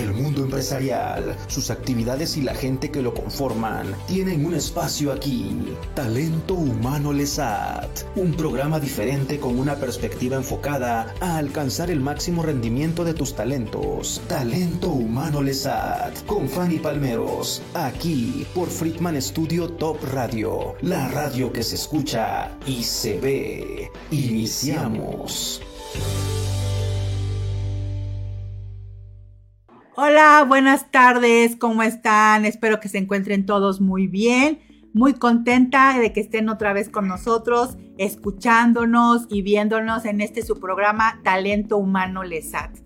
El mundo empresarial, sus actividades y la gente que lo conforman tienen un espacio aquí. Talento Humano Lesat, un programa diferente con una perspectiva enfocada a alcanzar el máximo rendimiento de tus talentos. Talento Humano Lesat, con Fanny Palmeros, aquí por Friedman Studio Top Radio, la radio que se escucha y se ve. Iniciamos. Hola, buenas tardes, ¿cómo están? Espero que se encuentren todos muy bien. Muy contenta de que estén otra vez con nosotros, escuchándonos y viéndonos en este su programa Talento Humano Lesat.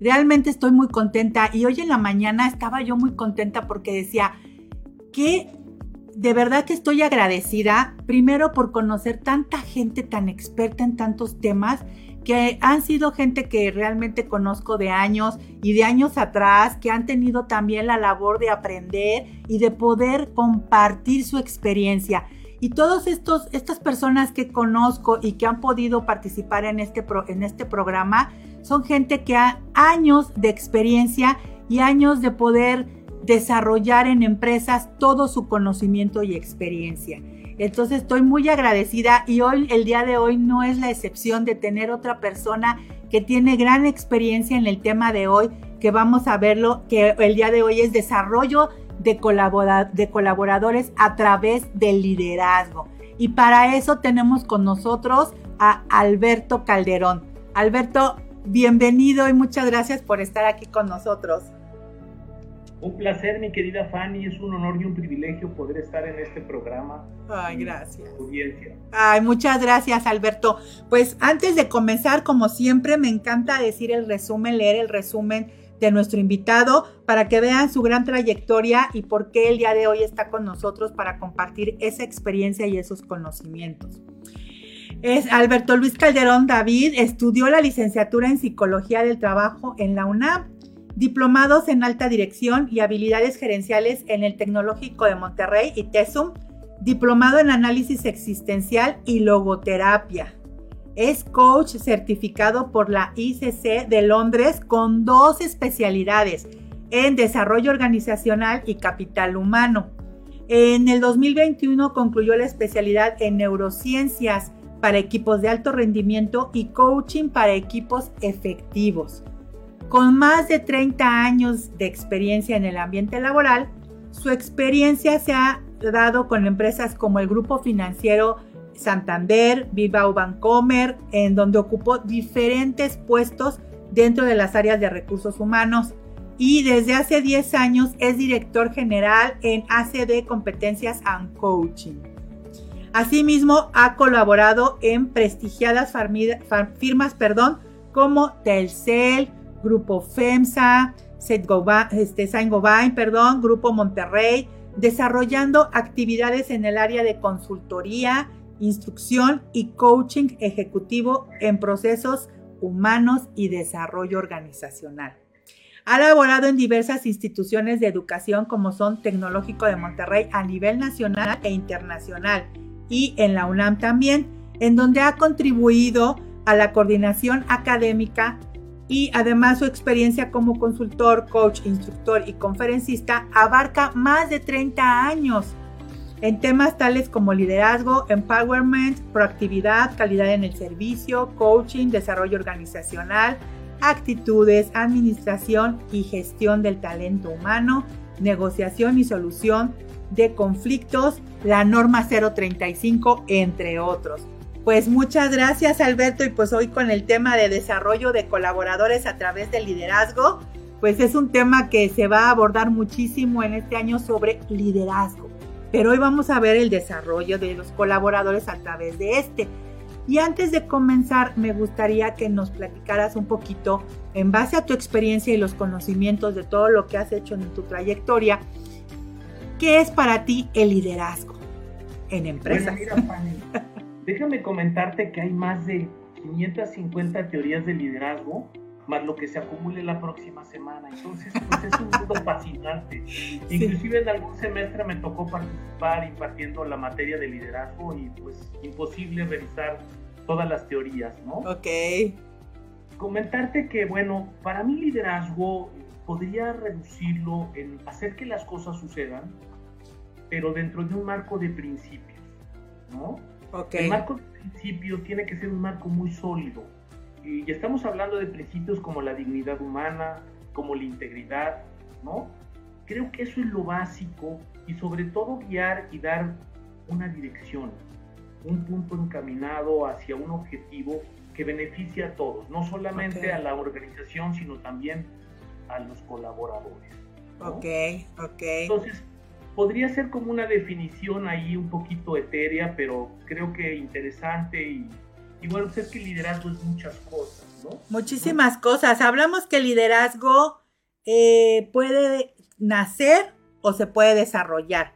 Realmente estoy muy contenta y hoy en la mañana estaba yo muy contenta porque decía que de verdad que estoy agradecida primero por conocer tanta gente tan experta en tantos temas que han sido gente que realmente conozco de años y de años atrás, que han tenido también la labor de aprender y de poder compartir su experiencia. Y todas estas personas que conozco y que han podido participar en este, en este programa son gente que ha años de experiencia y años de poder desarrollar en empresas todo su conocimiento y experiencia. Entonces estoy muy agradecida y hoy, el día de hoy, no es la excepción de tener otra persona que tiene gran experiencia en el tema de hoy, que vamos a verlo, que el día de hoy es desarrollo de, de colaboradores a través del liderazgo. Y para eso tenemos con nosotros a Alberto Calderón. Alberto, bienvenido y muchas gracias por estar aquí con nosotros. Un placer, mi querida Fanny, es un honor y un privilegio poder estar en este programa. Ay, gracias. Audiencia. Ay, muchas gracias, Alberto. Pues antes de comenzar, como siempre, me encanta decir el resumen, leer el resumen de nuestro invitado para que vean su gran trayectoria y por qué el día de hoy está con nosotros para compartir esa experiencia y esos conocimientos. Es Alberto Luis Calderón David, estudió la licenciatura en Psicología del Trabajo en la UNAM diplomados en alta dirección y habilidades gerenciales en el Tecnológico de Monterrey y TESUM, diplomado en análisis existencial y logoterapia. Es coach certificado por la ICC de Londres con dos especialidades en desarrollo organizacional y capital humano. En el 2021 concluyó la especialidad en neurociencias para equipos de alto rendimiento y coaching para equipos efectivos. Con más de 30 años de experiencia en el ambiente laboral, su experiencia se ha dado con empresas como el Grupo Financiero Santander, Vivau Bancomer, en donde ocupó diferentes puestos dentro de las áreas de recursos humanos y desde hace 10 años es director general en ACD Competencias and Coaching. Asimismo, ha colaborado en prestigiadas firmas perdón, como Telcel, Grupo FEMSA, este, Saint-Gobain, perdón, Grupo Monterrey, desarrollando actividades en el área de consultoría, instrucción y coaching ejecutivo en procesos humanos y desarrollo organizacional. Ha laborado en diversas instituciones de educación como son Tecnológico de Monterrey a nivel nacional e internacional y en la UNAM también, en donde ha contribuido a la coordinación académica y además su experiencia como consultor, coach, instructor y conferencista abarca más de 30 años en temas tales como liderazgo, empowerment, proactividad, calidad en el servicio, coaching, desarrollo organizacional, actitudes, administración y gestión del talento humano, negociación y solución de conflictos, la norma 035, entre otros. Pues muchas gracias Alberto y pues hoy con el tema de desarrollo de colaboradores a través del liderazgo, pues es un tema que se va a abordar muchísimo en este año sobre liderazgo. Pero hoy vamos a ver el desarrollo de los colaboradores a través de este. Y antes de comenzar, me gustaría que nos platicaras un poquito, en base a tu experiencia y los conocimientos de todo lo que has hecho en tu trayectoria, ¿qué es para ti el liderazgo en empresas? Déjame comentarte que hay más de 550 teorías de liderazgo, más lo que se acumule la próxima semana. Entonces, pues es un mundo fascinante. Inclusive en algún semestre me tocó participar impartiendo la materia de liderazgo y pues imposible revisar todas las teorías, ¿no? Ok. Comentarte que, bueno, para mí liderazgo podría reducirlo en hacer que las cosas sucedan, pero dentro de un marco de principios, ¿no? El marco de principios tiene que ser un marco muy sólido. Y estamos hablando de principios como la dignidad humana, como la integridad, ¿no? Creo que eso es lo básico y sobre todo guiar y dar una dirección, un punto encaminado hacia un objetivo que beneficie a todos, no solamente a la organización, sino también a los colaboradores. Ok, ok. Entonces, podría ser como una definición ahí un poquito etérea, pero creo que interesante y, bueno, pues es que liderazgo es muchas cosas, ¿no? Muchísimas cosas. Hablamos que liderazgo eh, puede nacer o se puede desarrollar,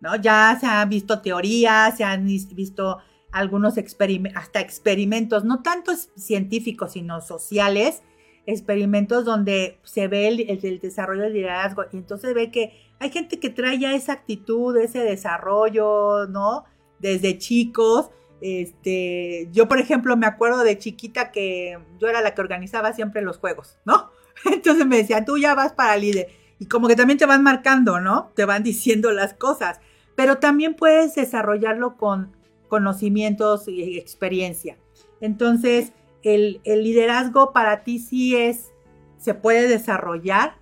¿no? Ya se han visto teorías, se han visto algunos experimentos, hasta experimentos, no tanto científicos, sino sociales, experimentos donde se ve el, desarrollo del liderazgo y entonces ve que hay gente que trae ya esa actitud, ese desarrollo, ¿no? Desde chicos. Este, yo, por ejemplo, me acuerdo de chiquita que yo era la que organizaba siempre los juegos, ¿no? Entonces me decían, tú ya vas para líder. Y como que también te van marcando, ¿no? Te van diciendo las cosas. Pero también puedes desarrollarlo con conocimientos y experiencia. Entonces, el, liderazgo para ti sí es, se puede desarrollar.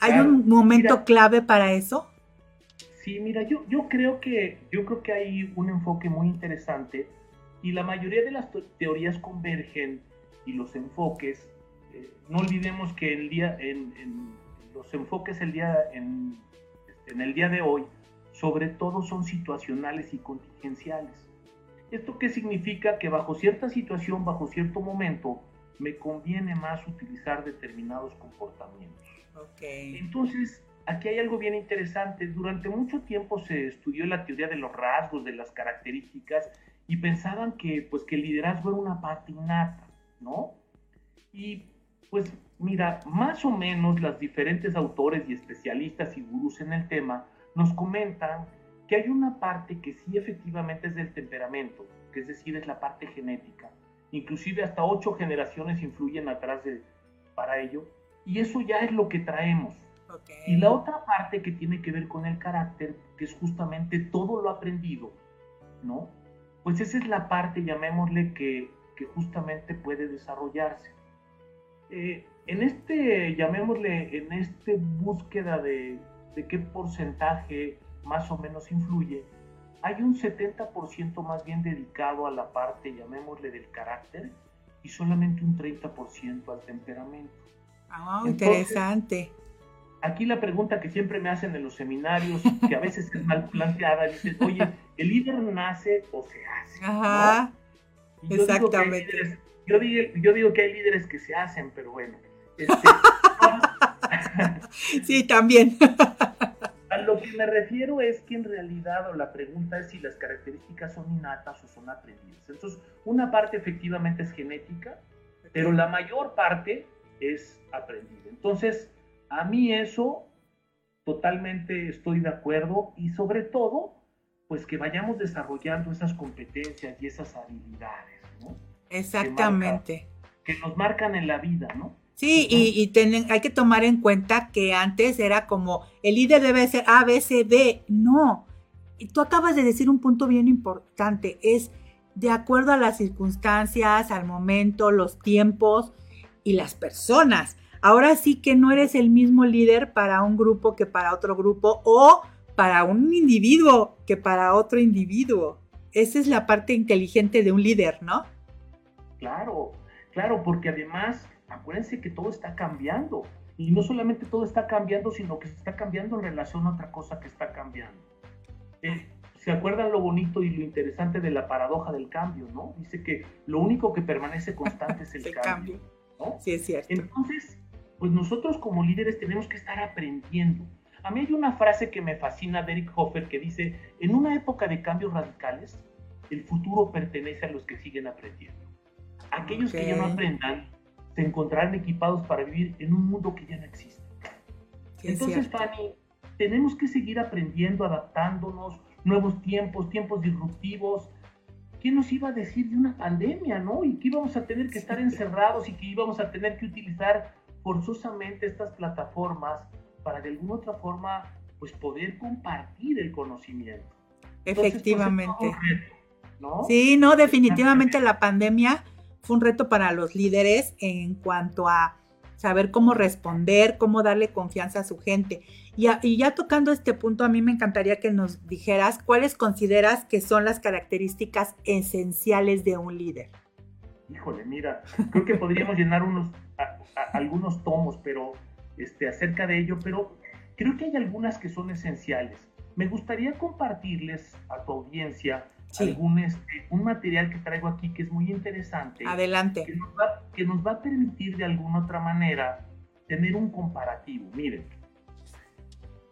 ¿Hay un momento clave para eso? Sí, mira, yo, yo, creo que, yo creo que hay un enfoque muy interesante y la mayoría de las teorías convergen y los enfoques, eh, no olvidemos que el día, en, los enfoques el día, en, en el día de hoy, sobre todo son situacionales y contingenciales. ¿Esto qué significa? Que bajo cierta situación, bajo cierto momento, me conviene más utilizar determinados comportamientos. Entonces, aquí hay algo bien interesante. Durante mucho tiempo se estudió la teoría de los rasgos, de las características, y pensaban que, pues, que el liderazgo era una parte innata, ¿no? Y pues mira, más o menos las diferentes autores y especialistas y gurús en el tema nos comentan que hay una parte que sí efectivamente es del temperamento, que es decir, es la parte genética. Inclusive hasta ocho generaciones influyen atrás de, para ello, y eso ya es lo que traemos. Y la otra parte que tiene que ver con el carácter, que es justamente todo lo aprendido, ¿no? Pues esa es la parte, llamémosle, que, que justamente puede desarrollarse. Eh, en este, llamémosle, en este búsqueda de, de qué porcentaje más o menos influye, hay un 70% más bien dedicado a la parte, llamémosle, del carácter y solamente un 30% al temperamento. Ah, interesante. Aquí la pregunta que siempre me hacen en los seminarios, que a veces es mal planteada, dicen, oye, ¿el líder nace o se hace? Ajá, exactamente. yo, digo, yo digo que hay líderes que se hacen, pero bueno. Este, sí, también. A lo que me refiero es que en realidad, o la pregunta es si las características son innatas o son aprendidas. Entonces, una parte efectivamente es genética, pero la mayor parte es aprendida. Entonces, a mí eso totalmente estoy de acuerdo y sobre todo, pues que vayamos desarrollando esas competencias y esas habilidades, ¿no? Exactamente. que nos marcan en la vida, ¿no? Sí, y, hay que tomar en cuenta que antes era como el líder debe ser A, B, C, D. No. Y tú acabas de decir un punto bien importante. Es de acuerdo a las circunstancias, al momento, los tiempos y las personas. Ahora sí que no eres el mismo líder para un grupo que para otro grupo o para un individuo que para otro individuo. Esa es la parte inteligente de un líder, ¿no? Claro, claro, porque además acuérdense que todo está cambiando. Y no solamente todo está cambiando, sino que se está cambiando en relación a otra cosa que está cambiando. Eh, ¿Se acuerdan lo bonito y lo interesante de la paradoja del cambio, no? Dice que lo único que permanece constante es el, cambio, Sí, es cierto. Entonces, pues nosotros como líderes tenemos que estar aprendiendo. A mí hay una frase que me fascina de Eric Hoffer que dice, en una época de cambios radicales, el futuro pertenece a los que siguen aprendiendo. Aquellos que ya no aprendan se encontrarán equipados para vivir en un mundo que ya no existe. Entonces, Fanny, tenemos que seguir aprendiendo, adaptándonos, nuevos tiempos, tiempos disruptivos. ¿Quién nos iba a decir de una pandemia, no? Y que íbamos a tener que estar encerrados y que íbamos a tener que utilizar forzosamente estas plataformas para de alguna otra forma pues poder compartir el conocimiento. Pues, Efectivamente. ¿no? Sí, no, definitivamente la pandemia fue un reto para los líderes en cuanto a saber cómo responder, cómo darle confianza a su gente. Y, y, ya tocando este punto, a mí me encantaría que nos dijeras cuáles consideras que son las características esenciales de un líder. Híjole, mira, creo que podríamos llenar unos, algunos tomos pero, este, acerca de ello, pero creo que hay algunas que son esenciales. Me gustaría compartirles a tu audiencia algún, este, un material que traigo aquí que es muy interesante. Adelante. Que nos, va, que nos va a permitir de alguna otra manera tener un comparativo. Miren,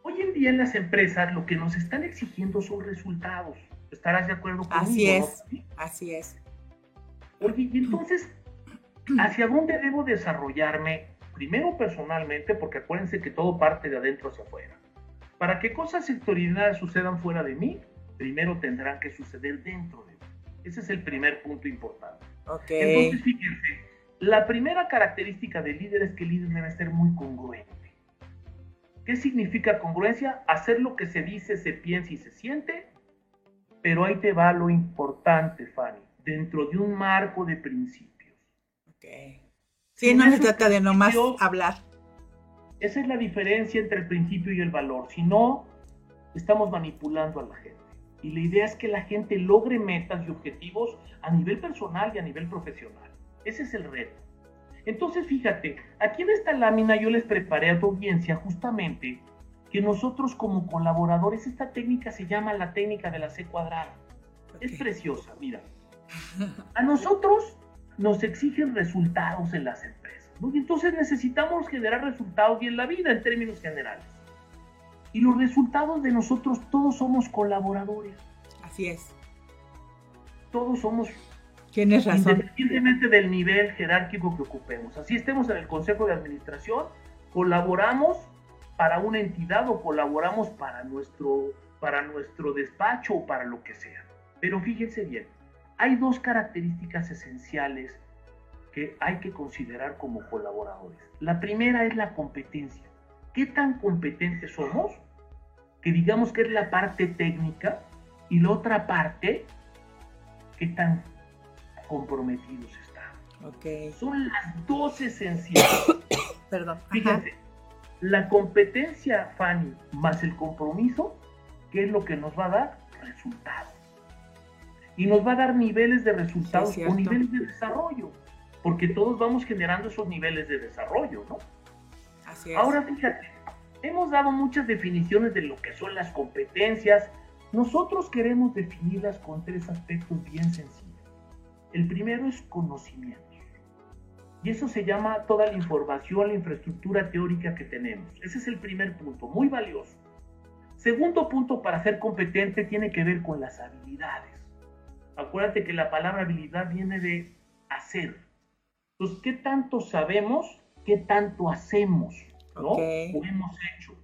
hoy en día en las empresas lo que nos están exigiendo son resultados. ¿Estarás de acuerdo conmigo? Así es, así es. Oye, y entonces, ¿hacia dónde debo desarrollarme? Primero personalmente, porque acuérdense que todo parte de adentro hacia afuera. Para que cosas sectoriales sucedan fuera de mí, primero tendrán que suceder dentro de mí. Ese es el primer punto importante. Entonces, fíjense, la primera característica del líder es que el líder debe ser muy congruente. ¿Qué significa congruencia? Hacer lo que se dice, se piensa y se siente, pero ahí te va lo importante, Fanny, dentro de un marco de principios. Okay. Sí, no se trata de nomás hablar. Esa es la diferencia entre el principio y el valor. Si no, estamos manipulando a la gente. Y la idea es que la gente logre metas y objetivos a nivel personal y a nivel profesional. Ese es el reto. Entonces, fíjate, aquí en esta lámina yo les preparé a tu audiencia justamente que nosotros como colaboradores, esta técnica se llama la técnica de la C cuadrada. Es preciosa, mira. A nosotros nos exigen resultados en las empresas. Y entonces necesitamos generar resultados y en la vida en términos generales. Y los resultados de nosotros, todos somos colaboradores. Así es. Todos somos. Tienes razón. Independientemente del nivel jerárquico que ocupemos. Así estemos en el Consejo de Administración, colaboramos para una entidad o colaboramos para nuestro, para nuestro despacho o para lo que sea. Pero fíjense bien, hay dos características esenciales que hay que considerar como colaboradores. La primera es la competencia. ¿Qué tan competentes somos? Que digamos que es la parte técnica y la otra parte, ¿qué tan comprometidos estamos? Okay. Son las dos esenciales. Perdón. Fíjense, la competencia, Fanny, más el compromiso, ¿qué es lo que nos va a dar? Resultados y nos va a dar niveles de resultados o niveles de desarrollo, porque todos vamos generando esos niveles de desarrollo, ¿no? Así es. Ahora fíjate, hemos dado muchas definiciones de lo que son las competencias. Nosotros queremos definirlas con tres aspectos bien sencillos. El primero es conocimiento. Y eso se llama toda la información, la infraestructura teórica que tenemos. Ese es el primer punto, muy valioso. Segundo punto para ser competente tiene que ver con las habilidades. Acuérdate que la palabra habilidad viene de hacer. Entonces, ¿qué tanto sabemos? ¿Qué tanto hacemos? ¿No? O hemos hecho.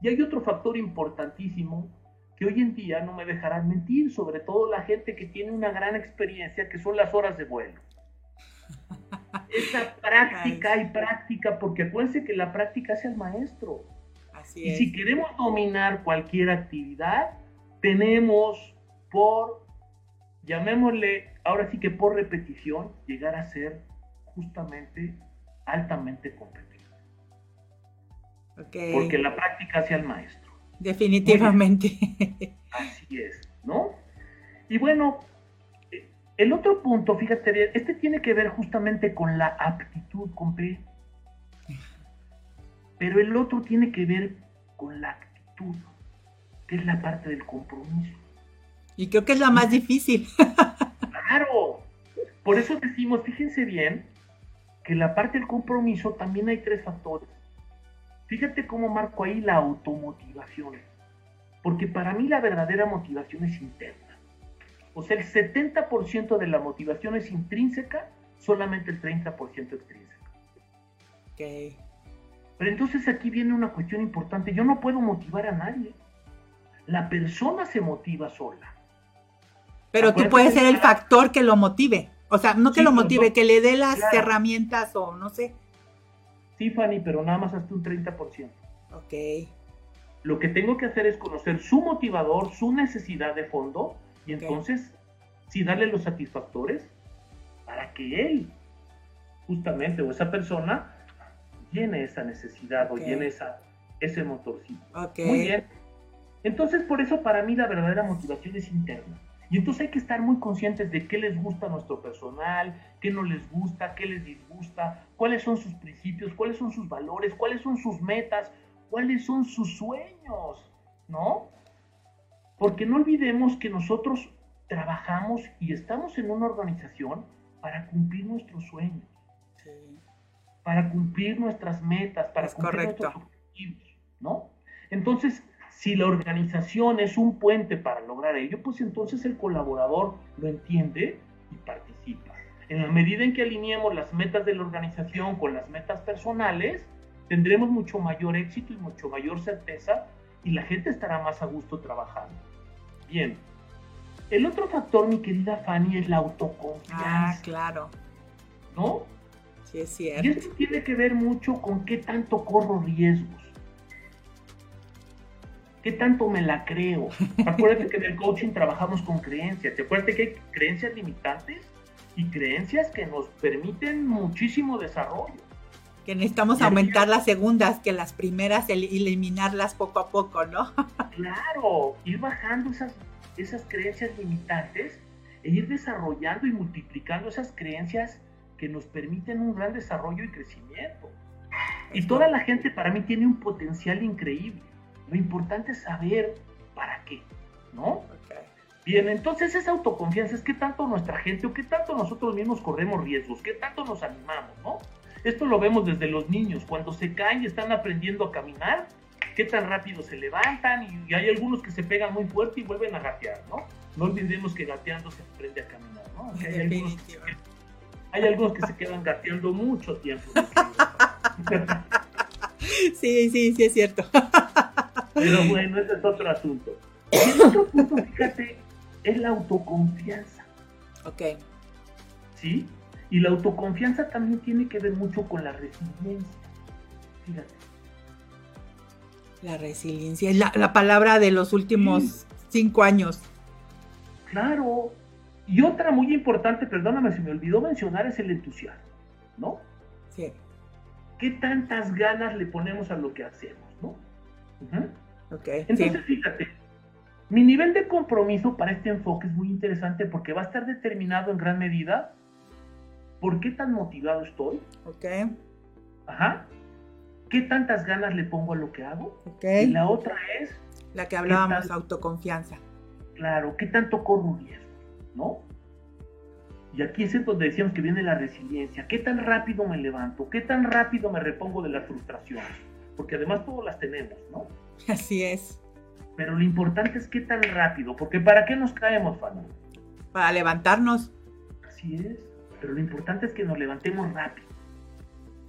Y hay otro factor importantísimo que hoy en día no me dejarán mentir, sobre todo la gente que tiene una gran experiencia, que son las horas de vuelo. Esa práctica y práctica, porque acuérdense que la práctica hace al maestro. Así y si queremos dominar cualquier actividad, tenemos por llamémosle, ahora sí que por repetición, llegar a ser justamente altamente competente. Porque la práctica hace al maestro. Definitivamente. Así es, ¿no? Y bueno, el otro punto, fíjate bien, este tiene que ver justamente con la aptitud con P. Pero el otro tiene que ver con la actitud, que es la parte del compromiso. Y creo que es la más difícil. claro. Por eso decimos, fíjense bien, que la parte del compromiso también hay tres factores. Fíjate cómo marco ahí la automotivación. Porque para mí la verdadera motivación es interna. O sea, el 70% de la motivación es intrínseca, solamente el 30% extrínseca. Ok. Pero entonces aquí viene una cuestión importante. Yo no puedo motivar a nadie. La persona se motiva sola. Pero tú puedes ser el factor que lo motive. O sea, no que lo motive, que le dé las herramientas o no sé. Sí, Fanny, pero nada más hasta un 30%. Ok. Lo que tengo que hacer es conocer su motivador, su necesidad de fondo, y entonces sí darle los satisfactores para que él, justamente, o esa persona, llene esa necesidad o llene esa, ese motorcito. Muy bien. Entonces, por eso para mí la verdadera motivación es interna. Y entonces hay que estar muy conscientes de qué les gusta a nuestro personal, qué no les gusta, qué les disgusta, cuáles son sus principios, cuáles son sus valores, cuáles son sus metas, cuáles son sus sueños, ¿no? Porque no olvidemos que nosotros trabajamos y estamos en una organización para cumplir nuestros sueños, para cumplir nuestras metas, para cumplir nuestros objetivos, ¿no? Entonces, si la organización es un puente para lograr ello, pues entonces el colaborador lo entiende y participa. En la medida en que alineemos las metas de la organización con las metas personales, tendremos mucho mayor éxito y mucho mayor certeza y la gente estará más a gusto trabajando. Bien. El otro factor, mi querida Fanny, es la autoconfianza. Ah, claro. ¿No? Sí, es cierto. Y esto tiene que ver mucho con qué tanto corro riesgos. ¿Qué tanto me la creo? Acuérdate que en el coaching trabajamos con creencias. ¿Te acuerdas que hay creencias limitantes y creencias que nos permiten muchísimo desarrollo? Que necesitamos aumentar las segundas, que las primeras eliminarlas poco a poco, ¿no? claro, ir bajando esas, esas creencias limitantes e ir desarrollando y multiplicando esas creencias que nos permiten un gran desarrollo y crecimiento. Y toda la gente para mí tiene un potencial increíble. Lo importante es saber para qué, ¿no? Bien, entonces esa autoconfianza es qué tanto nuestra gente o qué tanto nosotros mismos corremos riesgos, qué tanto nos animamos, ¿no? Esto lo vemos desde los niños, cuando se caen y están aprendiendo a caminar, qué tan rápido se levantan y, hay algunos que se pegan muy fuerte y vuelven a gatear, ¿no? No olvidemos que gateando se aprende a caminar, ¿no? hay, algunos que, hay algunos que se quedan gateando mucho tiempo. sí, sí, sí es cierto. Pero bueno, ese es otro asunto. el otro punto, fíjate, es la autoconfianza. Ok. ¿Sí? Y la autoconfianza también tiene que ver mucho con la resiliencia. Fíjate. La resiliencia es la, palabra de los últimos cinco años. Claro. Y otra muy importante, perdóname, se me olvidó mencionar, es el entusiasmo, ¿no? Sí. ¿Qué tantas ganas le ponemos a lo que hacemos, no? Okay, Entonces, fíjate, mi nivel de compromiso para este enfoque es muy interesante porque va a estar determinado en gran medida por qué tan motivado estoy. Ok. Ajá. ¿Qué tantas ganas le pongo a lo que hago? Ok. Y la otra es... La que hablábamos, autoconfianza. Claro, ¿qué tanto corro riesgo? ¿No? Y aquí es donde decíamos que viene la resiliencia. ¿Qué tan rápido me levanto? ¿Qué tan rápido me repongo de las frustraciones? Porque además todas las tenemos, ¿no? Así es. Pero lo importante es qué tan rápido, porque ¿para qué nos caemos, Fanny? Para levantarnos. Así es, pero lo importante es que nos levantemos rápido.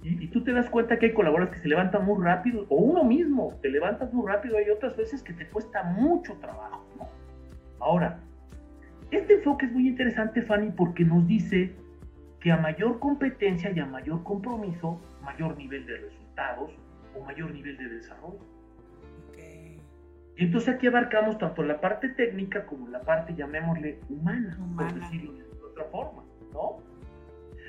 Y, tú te das cuenta que hay colaboradores que se levantan muy rápido, o uno mismo, te levantas muy rápido, hay otras veces que te cuesta mucho trabajo, ¿no? Ahora, este enfoque es muy interesante, Fanny, porque nos dice que a mayor competencia y a mayor compromiso, mayor nivel de resultados o mayor nivel de desarrollo. Y entonces aquí abarcamos tanto la parte técnica como la parte, llamémosle, humana, por decirlo de otra forma, ¿no?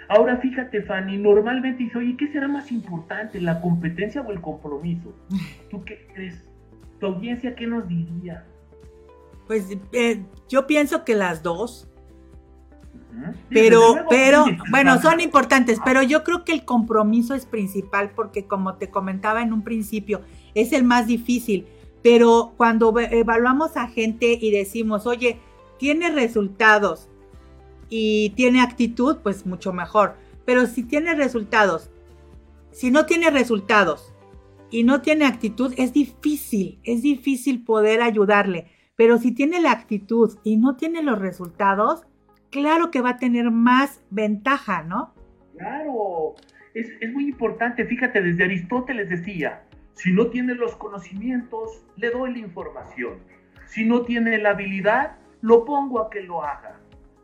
Ahora fíjate, Fanny, normalmente dice, oye, ¿qué será más importante, la competencia o el compromiso? ¿Tú qué crees? ¿Tu audiencia qué nos diría? Pues eh, yo pienso que las dos. Pero, pero, bueno, son importantes, pero yo creo que el compromiso es principal porque como te comentaba en un principio, es el más difícil pero cuando evaluamos a gente y decimos, oye, tiene resultados y tiene actitud, pues mucho mejor. Pero si tiene resultados, si no tiene resultados y no tiene actitud, es difícil, es difícil poder ayudarle. Pero si tiene la actitud y no tiene los resultados, claro que va a tener más ventaja, ¿no? Claro, es, es muy importante. Fíjate, desde Aristóteles decía, si no tiene los conocimientos, le doy la información. Si no tiene la habilidad, lo pongo a que lo haga.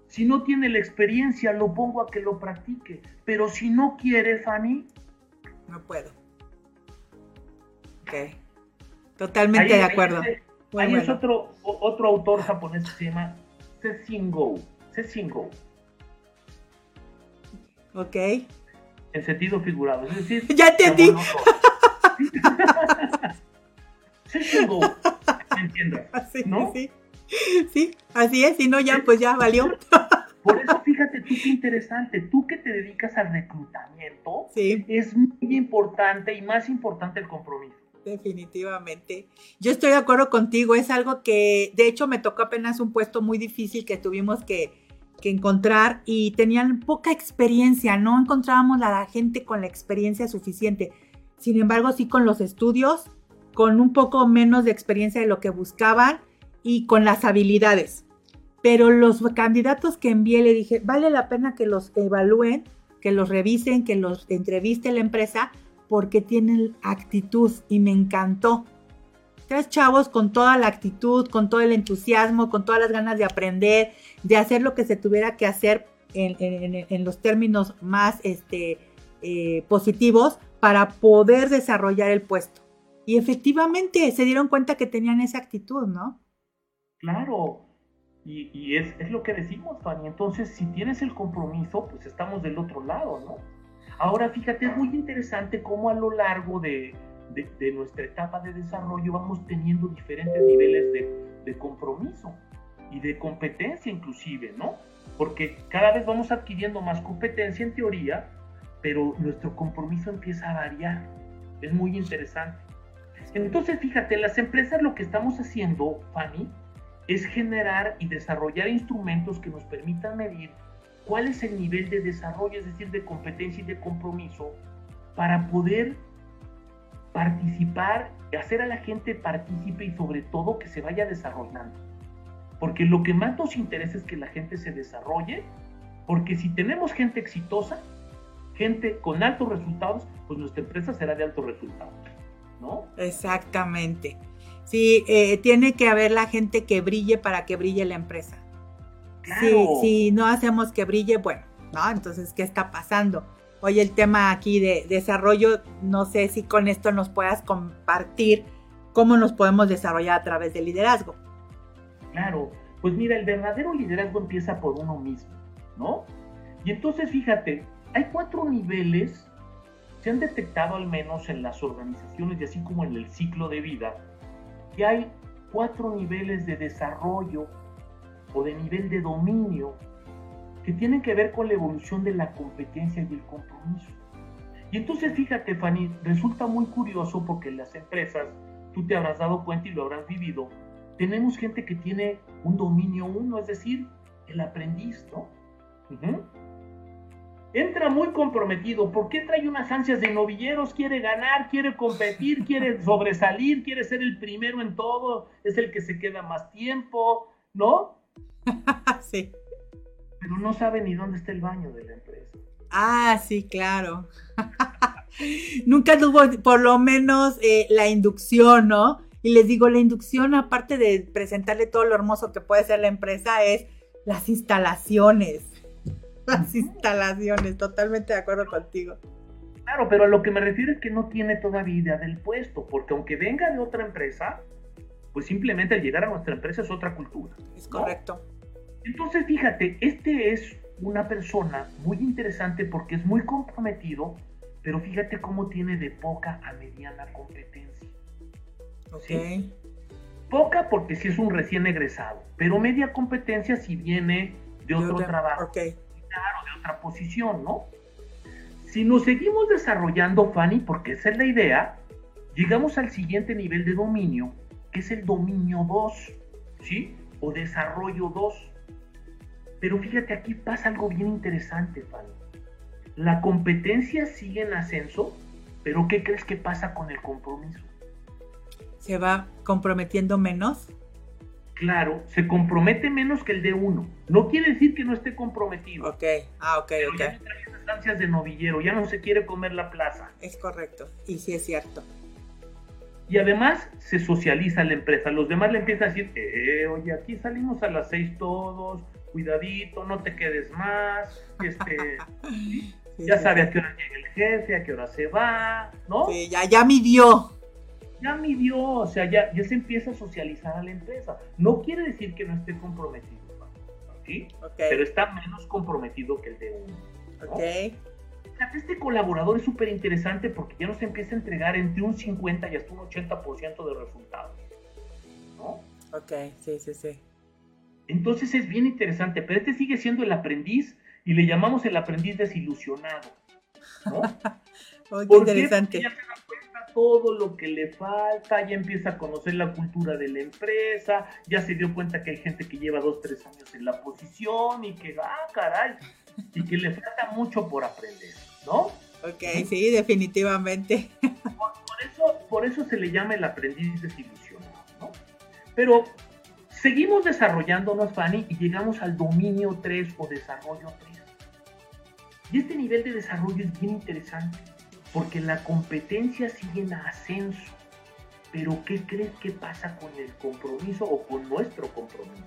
Si no tiene la experiencia, lo pongo a que lo practique. Pero si no quiere, Fanny, no puedo. Ok. Totalmente de acuerdo. Hay otro, otro autor japonés que se llama Sessingo. Sessingo. Ok. En sentido figurado. Es decir, ya entendí. Sessingo. ¿Me entiendes? Sí, ¿no? Sí. sí, así es. Si no, ya, pues ya valió. Por eso, fíjate tú qué interesante. Tú que te dedicas al reclutamiento, sí. es muy importante y más importante el compromiso. Definitivamente. Yo estoy de acuerdo contigo. Es algo que, de hecho, me tocó apenas un puesto muy difícil que tuvimos que, encontrar y tenían poca experiencia. No encontrábamos a la gente con la experiencia suficiente. Sin embargo, sí con los estudios, con un poco menos de experiencia de lo que buscaban y con las habilidades. Pero los candidatos que envié le dije, vale la pena que los evalúen, que los revisen, que los entreviste la empresa, porque tienen actitud y me encantó. Tres chavos con toda la actitud, con todo el entusiasmo, con todas las ganas de aprender, de hacer lo que se tuviera que hacer en, los términos más este, eh, positivos para poder desarrollar el puesto. Y efectivamente se dieron cuenta que tenían esa actitud, ¿no? Claro, y, es, es, lo que decimos, Fanny. Entonces, si tienes el compromiso, pues estamos del otro lado, ¿no? Ahora fíjate, es muy interesante cómo a lo largo de, nuestra etapa de desarrollo vamos teniendo diferentes niveles de, compromiso y de competencia inclusive, ¿no? Porque cada vez vamos adquiriendo más competencia en teoría, pero nuestro compromiso empieza a variar. Es muy interesante. Entonces, fíjate, las empresas lo que estamos haciendo, Fanny, es generar y desarrollar instrumentos que nos permitan medir cuál es el nivel de desarrollo, es decir, de competencia y de compromiso, para poder participar, hacer a la gente partícipe y sobre todo que se vaya desarrollando. Porque lo que más nos interesa es que la gente se desarrolle, porque si tenemos gente exitosa, gente con altos resultados, pues nuestra empresa será de altos resultados, ¿no? Exactamente. Sí, eh, tiene que haber la gente que brille para que brille la empresa. Si, no hacemos que brille, bueno, ¿no? Entonces, ¿qué está pasando? Hoy el tema aquí de desarrollo, no sé si con esto nos puedas compartir cómo nos podemos desarrollar a través del liderazgo. Claro, pues mira, el verdadero liderazgo empieza por uno mismo, ¿no? Y entonces fíjate, hay cuatro niveles, se han detectado al menos en las organizaciones y así como en el ciclo de vida, que hay cuatro niveles de desarrollo o de nivel de dominio que tienen que ver con la evolución de la competencia y el compromiso. Y entonces fíjate, Fanny, resulta muy curioso porque en las empresas, tú te habrás dado cuenta y lo habrás vivido, tenemos gente que tiene un dominio uno, es decir, el aprendiz, ¿no? Entra muy comprometido. ¿Por qué trae unas ansias de novilleros? Quiere ganar, quiere competir, quiere sobresalir, quiere ser el primero en todo, es el que se queda más tiempo, ¿no? sí. Pero no sabe ni dónde está el baño de la empresa. Ah, sí, claro. Nunca tuvo por lo menos eh, la inducción, ¿no? Y les digo, la inducción, aparte de presentarle todo lo hermoso que puede ser la empresa, es las instalaciones. Las instalaciones, totalmente de acuerdo contigo. Claro, pero a lo que me refiero es que no tiene todavía idea del puesto, porque aunque venga de otra empresa, pues simplemente al llegar a nuestra empresa es otra cultura. Es correcto. Entonces, fíjate, este es una persona muy interesante porque es muy comprometido, pero fíjate cómo tiene de poca a mediana competencia. Ok. Poca porque sí es un recién egresado, pero media competencia si viene de otro trabajo. Okay. Claro, de otra posición, ¿no? Si nos seguimos desarrollando, Fanny, porque esa es la idea, llegamos al siguiente nivel de dominio, que es el dominio 2, ¿sí? O desarrollo 2. Pero fíjate, aquí pasa algo bien interesante, Fanny. La competencia sigue en ascenso, pero ¿qué crees que pasa con el compromiso? ¿Se va comprometiendo menos? Claro, se compromete menos que el de uno. No quiere decir que no esté comprometido. Ok, ah, ok, pero ok. Ya no estancias de novillero, ya no se quiere comer la plaza. Es correcto, y sí es cierto. Y además se socializa la empresa. Los demás le empiezan a decir, eh, oye, aquí salimos a las seis todos, cuidadito, no te quedes más, este, ya sabe a qué hora llega el jefe, a qué hora se va, ¿no? Sí, ya, ya midió. Ya midió, o sea, ya, ya se empieza a socializar a la empresa. No quiere decir que no esté comprometido, ¿sí? Pero está menos comprometido que el de uno. Ok. Este colaborador es súper interesante porque ya nos empieza a entregar entre un 50 y hasta un 80% de resultados. ¿No? Ok, sí, sí, sí. Entonces es bien interesante, pero este sigue siendo el aprendiz y le llamamos el aprendiz desilusionado. ¿no? qué interesante. ya se todo lo que le falta, ya empieza a conocer la cultura de la empresa, ya se dio cuenta que hay gente que lleva dos, tres años en la posición y que, ah, caray, y que le falta mucho por aprender, ¿no? Ok, sí, definitivamente. Por, eso, por eso se le llama el aprendiz desilusionado, ¿no? Pero seguimos desarrollándonos, Fanny, y llegamos al dominio 3 o desarrollo 3. Y este nivel de desarrollo es bien interesante, porque la competencia sigue en ascenso. Pero ¿qué crees que pasa con el compromiso o con nuestro compromiso?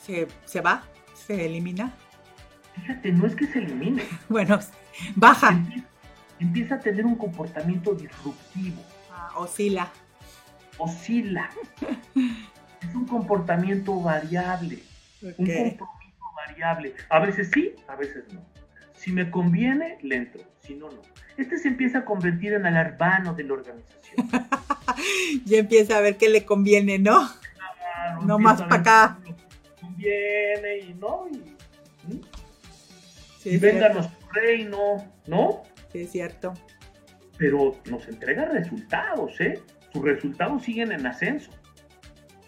¿Se, se va? ¿Se elimina? Fíjate, no es que se elimine. bueno, baja. Empieza, a tener un comportamiento disruptivo. Ah, oscila. Oscila. es un comportamiento variable. Un compromiso variable. A veces sí, a veces no. Si me conviene, le entro. Si no, no. Este se empieza a convertir en el hermano de la organización. ya empieza a ver qué le conviene, ¿no? no más para acá. Conviene y no. Y, y véndanos tu reino, ¿no? Sí, es cierto. Pero nos entrega resultados, ¿eh? Sus resultados siguen en ascenso.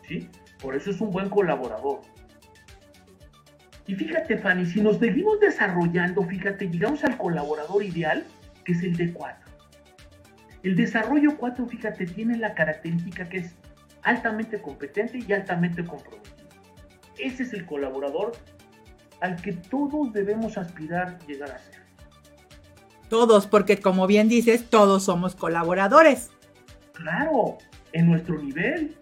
¿Sí? Por eso es un buen colaborador. Y fíjate, Fanny, si nos seguimos desarrollando, fíjate, llegamos al colaborador ideal, que es el D4. El desarrollo 4, fíjate, tiene la característica que es altamente competente y altamente comprometido. Ese es el colaborador al que todos debemos aspirar llegar a ser. Todos, porque como bien dices, todos somos colaboradores. Claro, en nuestro nivel,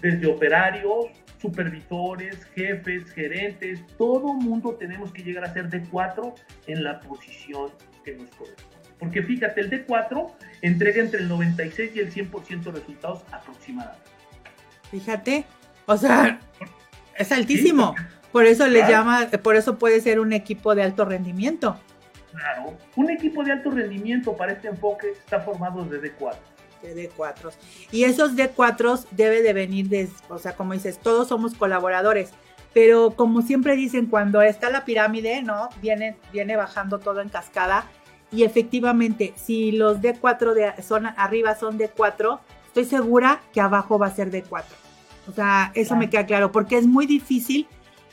desde operarios, supervisores, jefes, gerentes, todo mundo tenemos que llegar a ser D4 en la posición que nos corresponde. Porque fíjate, el D4 entrega entre el 96 y el 100% de resultados aproximadamente. Fíjate, o sea, es altísimo. Por eso le llama, por eso puede ser un equipo de alto rendimiento. Claro, un equipo de alto rendimiento para este enfoque está formado de D4. De D4. Y esos D4 debe de venir de, o sea, como dices, todos somos colaboradores. Pero como siempre dicen, cuando está la pirámide, ¿no? Viene, viene bajando todo en cascada. Y efectivamente, si los D4 de, son, arriba son D4, estoy segura que abajo va a ser D4. O sea, eso me queda claro, porque es muy difícil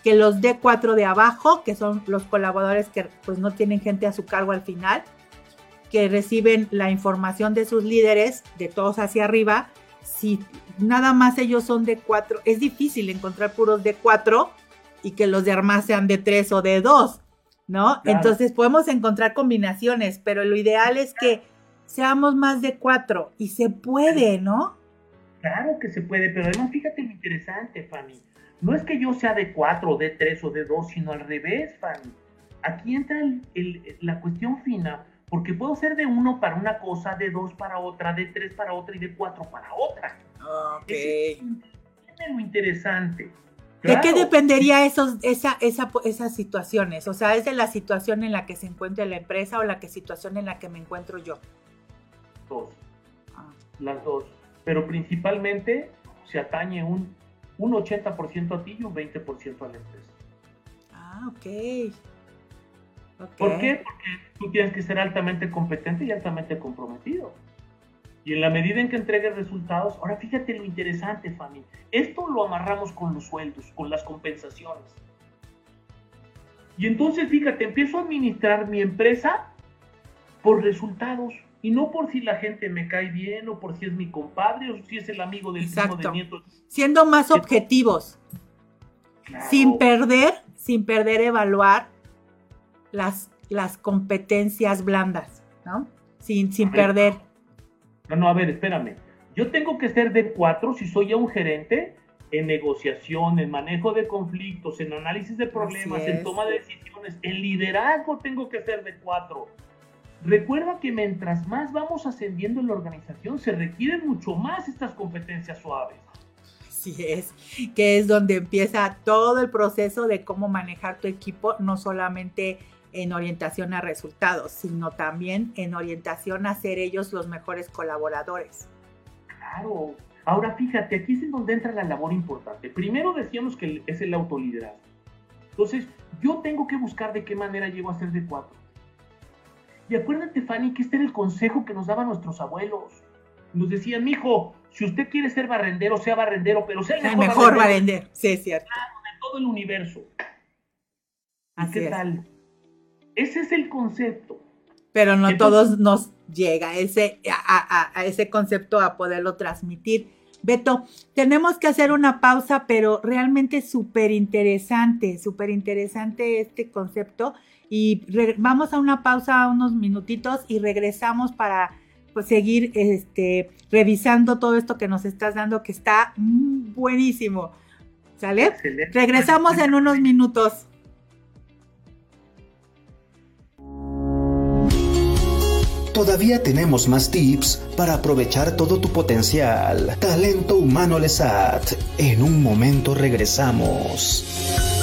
que los D4 de abajo, que son los colaboradores que pues no tienen gente a su cargo al final, que reciben la información de sus líderes, de todos hacia arriba, si nada más ellos son D4, es difícil encontrar puros D4 y que los demás sean D3 o D2. ¿no? Entonces podemos encontrar combinaciones, pero lo ideal es que seamos más de cuatro y se puede, ¿no? Claro que se puede, pero además fíjate lo interesante, Fanny. No es que yo sea de cuatro, de tres o de dos, sino al revés, Fanny. Aquí entra la cuestión fina, porque puedo ser de uno para una cosa, de dos para otra, de tres para otra y de cuatro para otra. Ah, ok. Es, es lo interesante. ¿De qué dependería esos, esa, esa, esas situaciones? O sea, ¿es de la situación en la que se encuentra la empresa o la que situación en la que me encuentro yo? Dos. Ah. Las dos. Pero principalmente se atañe un un 80% a ti y un 20% a la empresa. Ah, ok. ¿Por qué? Porque tú tienes que ser altamente competente y altamente comprometido. Y en la medida en que entregues resultados, ahora fíjate lo interesante, Fanny. Esto lo amarramos con los sueldos, con las compensaciones. Y entonces, fíjate, empiezo a administrar mi empresa por resultados y no por si la gente me cae bien o por si es mi compadre o si es el amigo del primo de nieto. Siendo más objetivos. Sin perder, sin perder evaluar las, las competencias blandas, ¿no? Sin, sin perder. No, no, a ver, espérame. Yo tengo que ser de cuatro si soy ya un gerente en negociación, en manejo de conflictos, en análisis de problemas, en toma de decisiones, en liderazgo tengo que ser de cuatro Recuerda que mientras más vamos ascendiendo en la organización, se requieren mucho más estas competencias suaves. Así es, que es donde empieza todo el proceso de cómo manejar tu equipo, no solamente en orientación a resultados, sino también en orientación a ser ellos los mejores colaboradores. Claro. Ahora fíjate, aquí es en donde entra la labor importante. Primero decíamos que es el autoliderazgo. Entonces, yo tengo que buscar de qué manera llego a ser de cuatro. Y acuérdate, Fanny, que este era el consejo que nos daban nuestros abuelos. Nos decían, mijo, si usted quiere ser barrendero, sea barrendero, pero sea el mejor, barrendero. Sí, es cierto. de todo el universo. ¿Qué tal? Ese es el concepto. Pero no todos nos llega ese, a, a, ese concepto a poderlo transmitir. Beto, tenemos que hacer una pausa, pero realmente súper interesante, súper interesante este concepto. Y vamos a una pausa, unos minutitos, y regresamos para pues, seguir este, revisando todo esto que nos estás dando, que está buenísimo. ¿Sale? Regresamos en unos minutos. Todavía tenemos más tips para aprovechar todo tu potencial. Talento Humano Lesat. En un momento regresamos.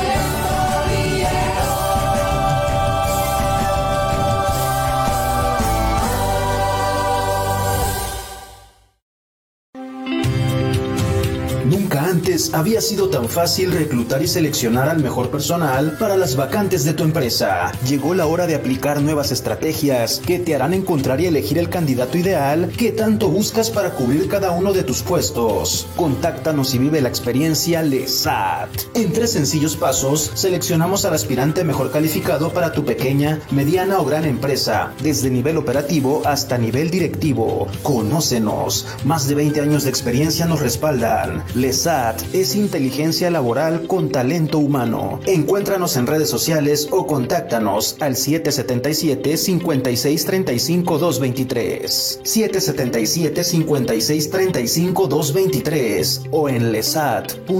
Había sido tan fácil reclutar y seleccionar al mejor personal para las vacantes de tu empresa. Llegó la hora de aplicar nuevas estrategias que te harán encontrar y elegir el candidato ideal que tanto buscas para cubrir cada uno de tus puestos. Contáctanos y vive la experiencia LESAT. En tres sencillos pasos, seleccionamos al aspirante mejor calificado para tu pequeña, mediana o gran empresa, desde nivel operativo hasta nivel directivo. Conócenos. Más de 20 años de experiencia nos respaldan. LESAT es inteligencia laboral con talento humano. Encuéntranos en redes sociales o contáctanos al 777 5635 223. 777 5635 223 o en lesat.mx.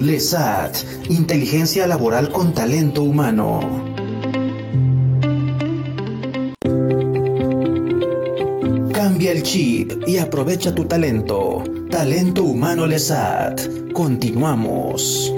LESAT, inteligencia laboral con talento humano. Cambia el chip y aprovecha tu talento. Talento Humano Lesat. Continuamos.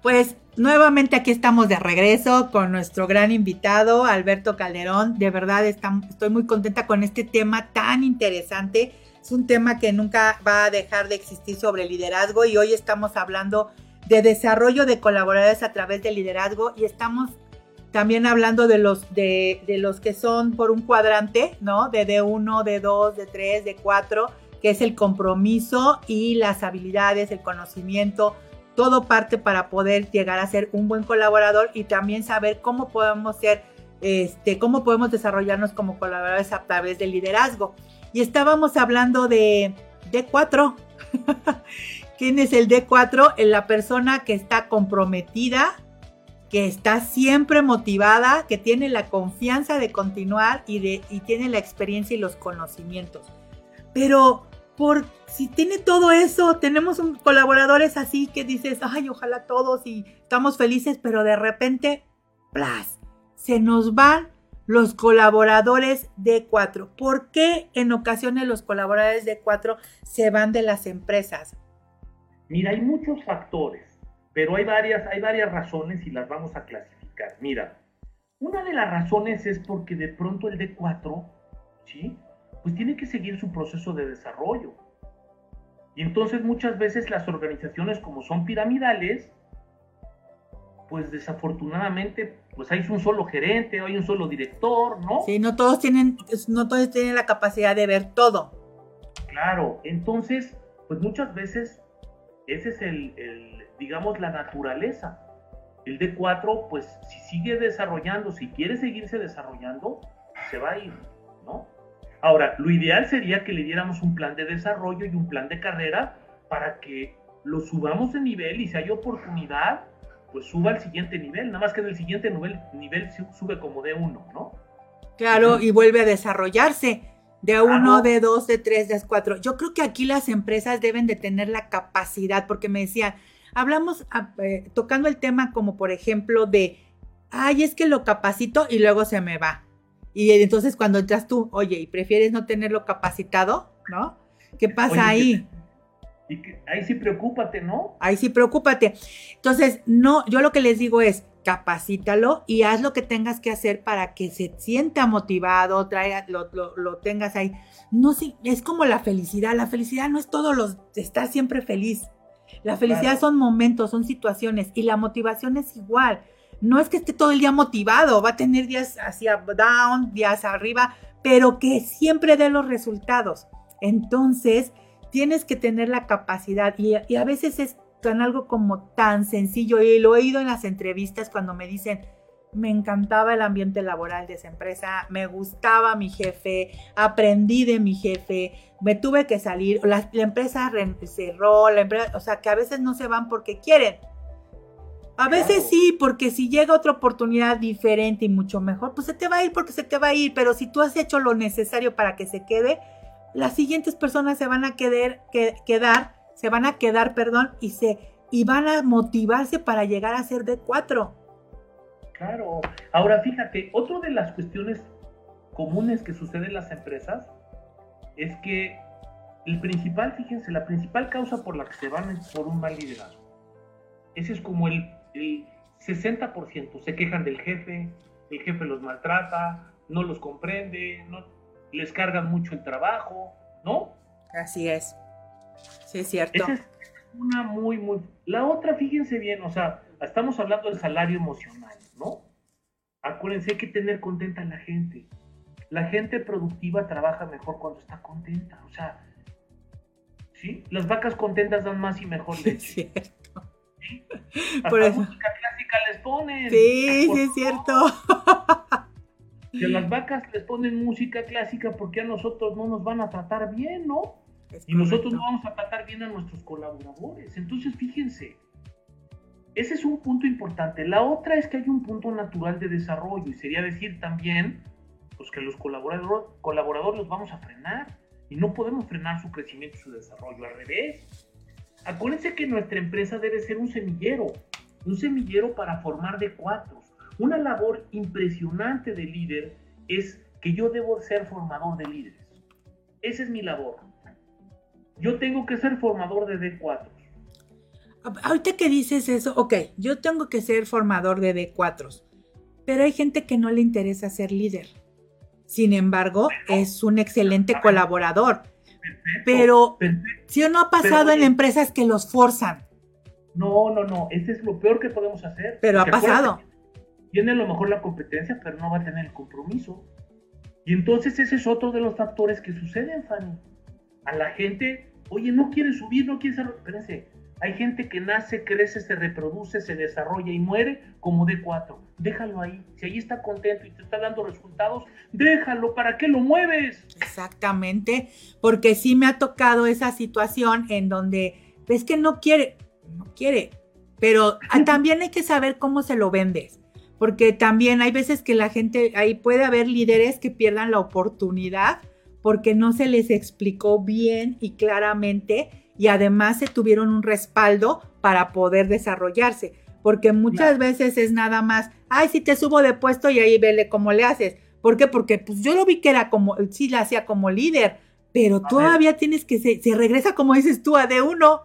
Pues nuevamente aquí estamos de regreso con nuestro gran invitado, Alberto Calderón. De verdad estoy muy contenta con este tema tan interesante es un tema que nunca va a dejar de existir sobre liderazgo y hoy estamos hablando de desarrollo de colaboradores a través del liderazgo y estamos también hablando de los, de, de los que son por un cuadrante, ¿no? De D1, D2, D3, D4, que es el compromiso y las habilidades, el conocimiento, todo parte para poder llegar a ser un buen colaborador y también saber cómo podemos ser, este, cómo podemos desarrollarnos como colaboradores a través del liderazgo. Y estábamos hablando de D4. ¿Quién es el D4? La persona que está comprometida, que está siempre motivada, que tiene la confianza de continuar y, de, y tiene la experiencia y los conocimientos. Pero por si tiene todo eso, tenemos colaboradores así que dices, ay, ojalá todos y estamos felices, pero de repente, plas, se nos van los colaboradores de cuatro. ¿Por qué en ocasiones los colaboradores de cuatro se van de las empresas? Mira, hay muchos factores, pero hay varias, hay varias razones y las vamos a clasificar. Mira, una de las razones es porque de pronto el D4, ¿sí? Pues tiene que seguir su proceso de desarrollo. Y entonces muchas veces las organizaciones como son piramidales, pues desafortunadamente pues hay un solo gerente, hay un solo director, ¿no? Sí, no todos tienen, no todos tienen la capacidad de ver todo. Claro, entonces, pues muchas veces ese es el, el digamos, la naturaleza. El D4, pues si sigue desarrollando, si quiere seguirse desarrollando, se va a ir, ¿no? Ahora, lo ideal sería que le diéramos un plan de desarrollo y un plan de carrera para que lo subamos de nivel y si hay oportunidad, pues suba al siguiente nivel. Nada más que en el siguiente nivel, nivel sube como de uno, ¿no? Claro, y vuelve a desarrollarse de uno, de dos, de tres, de cuatro. Yo creo que aquí las empresas deben de tener la capacidad, porque me decían, hablamos ah, eh, tocando el tema como por ejemplo de, ay, es que lo capacito y luego se me va. Y entonces cuando entras tú, oye, ¿y prefieres no tenerlo capacitado? ¿No? ¿Qué pasa ahí? Ahí sí preocúpate, ¿no? Ahí sí preocúpate. Entonces, no, yo lo que les digo es, capacítalo y haz lo que tengas que hacer para que se sienta motivado, traiga, lo, lo, tengas ahí. No, sí, es como la felicidad. La felicidad no es todo los estar siempre feliz. La felicidad son momentos, son situaciones y la motivación es igual no es que esté todo el día motivado, va a tener días hacia down, días arriba, pero que siempre dé los resultados. Entonces, tienes que tener la capacidad y, a veces es tan algo como tan sencillo y lo he oído en las entrevistas cuando me dicen, me encantaba el ambiente laboral de esa empresa, me gustaba mi jefe, aprendí de mi jefe, me tuve que salir, la, la empresa cerró, la empresa, o sea, que a veces no se van porque quieren, a veces sí, porque si llega otra oportunidad diferente y mucho mejor, pues se te va a ir porque se te va a ir, pero si tú has hecho lo necesario para que se quede, las siguientes personas se van a quedar, se van a quedar, perdón, y se y van a motivarse para llegar a ser de cuatro. Claro. Ahora fíjate, otra de las cuestiones comunes que sucede en las empresas es que el principal, fíjense, la principal causa por la que se van es por un mal liderazgo. Ese es como el el 60% se quejan del jefe, el jefe los maltrata, no los comprende, no, les cargan mucho el trabajo, ¿no? Así es. Sí, es cierto. Esa es una muy, muy... La otra, fíjense bien, o sea, estamos hablando del salario emocional, ¿no? Acuérdense, hay que tener contenta a la gente. La gente productiva trabaja mejor cuando está contenta, o sea, ¿sí? Las vacas contentas dan más y mejor leche. Es cierto. Por eso. música clásica les ponen. Sí, sí, es cierto. Que las vacas les ponen música clásica porque a nosotros no nos van a tratar bien, ¿no? y nosotros no vamos a tratar bien a nuestros colaboradores. Entonces, fíjense, ese es un punto importante. La otra es que hay un punto natural de desarrollo y sería decir también pues, que los colaboradores, colaboradores los vamos a frenar y no podemos frenar su crecimiento y su desarrollo. Al revés, Acuérdense que nuestra empresa debe ser un semillero, un semillero para formar de cuatro. Una labor impresionante de líder es que yo debo ser formador de líderes. Esa es mi labor. Yo tengo que ser formador de D4. Ahorita que dices eso, ok, yo tengo que ser formador de D4, pero hay gente que no le interesa ser líder. Sin embargo, es un excelente colaborador pero si o no ha pasado en empresas que los forzan. No, no, no, ese es lo peor que podemos hacer. Pero ha pasado. Tiene a lo mejor la competencia, pero no va a tener el compromiso. Y entonces ese es otro de los factores que suceden, Fanny. A la gente, oye, no quiere subir, no quiere ser... Espérense, hay gente que nace, crece, se reproduce, se desarrolla y muere como D4. Déjalo ahí. Si ahí está contento y te está dando resultados, déjalo. ¿Para qué lo mueves? Exactamente. Porque sí me ha tocado esa situación en donde ves que no quiere, no quiere. Pero también hay que saber cómo se lo vendes. Porque también hay veces que la gente, ahí puede haber líderes que pierdan la oportunidad porque no se les explicó bien y claramente y además se tuvieron un respaldo para poder desarrollarse. Porque muchas veces es nada más, ay, si te subo de puesto y ahí vele cómo le haces. ¿Por qué? Porque pues yo lo vi que era como, sí la hacía como líder, pero todavía tienes que, se, se, regresa como dices tú a D1.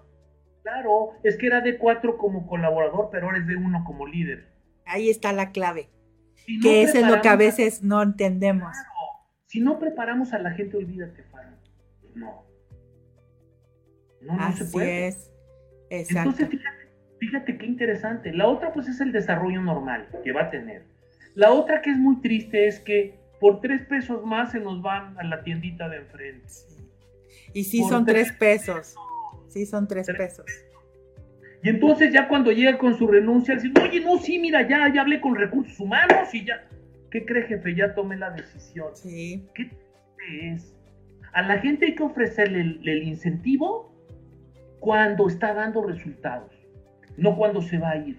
Claro, es que era D4 como colaborador, pero ahora es D1 como líder. Ahí está la clave. que eso es lo que a veces no entendemos. Si no preparamos a la gente, olvídate, Faro. No. No, no se puede. Es. Exacto. Entonces, fíjate, fíjate qué interesante. La otra, pues, es el desarrollo normal que va a tener. La otra que es muy triste es que por tres pesos más se nos van a la tiendita de enfrente. Y sí son tres pesos. Sí son tres, pesos. Y entonces ya cuando llega con su renuncia, dice, oye, no, sí, mira, ya, ya hablé con recursos humanos y ya. ¿Qué cree, jefe? Ya tomé la decisión. Sí. ¿Qué es? A la gente hay que ofrecerle el incentivo cuando está dando resultados, no cuando se va a ir.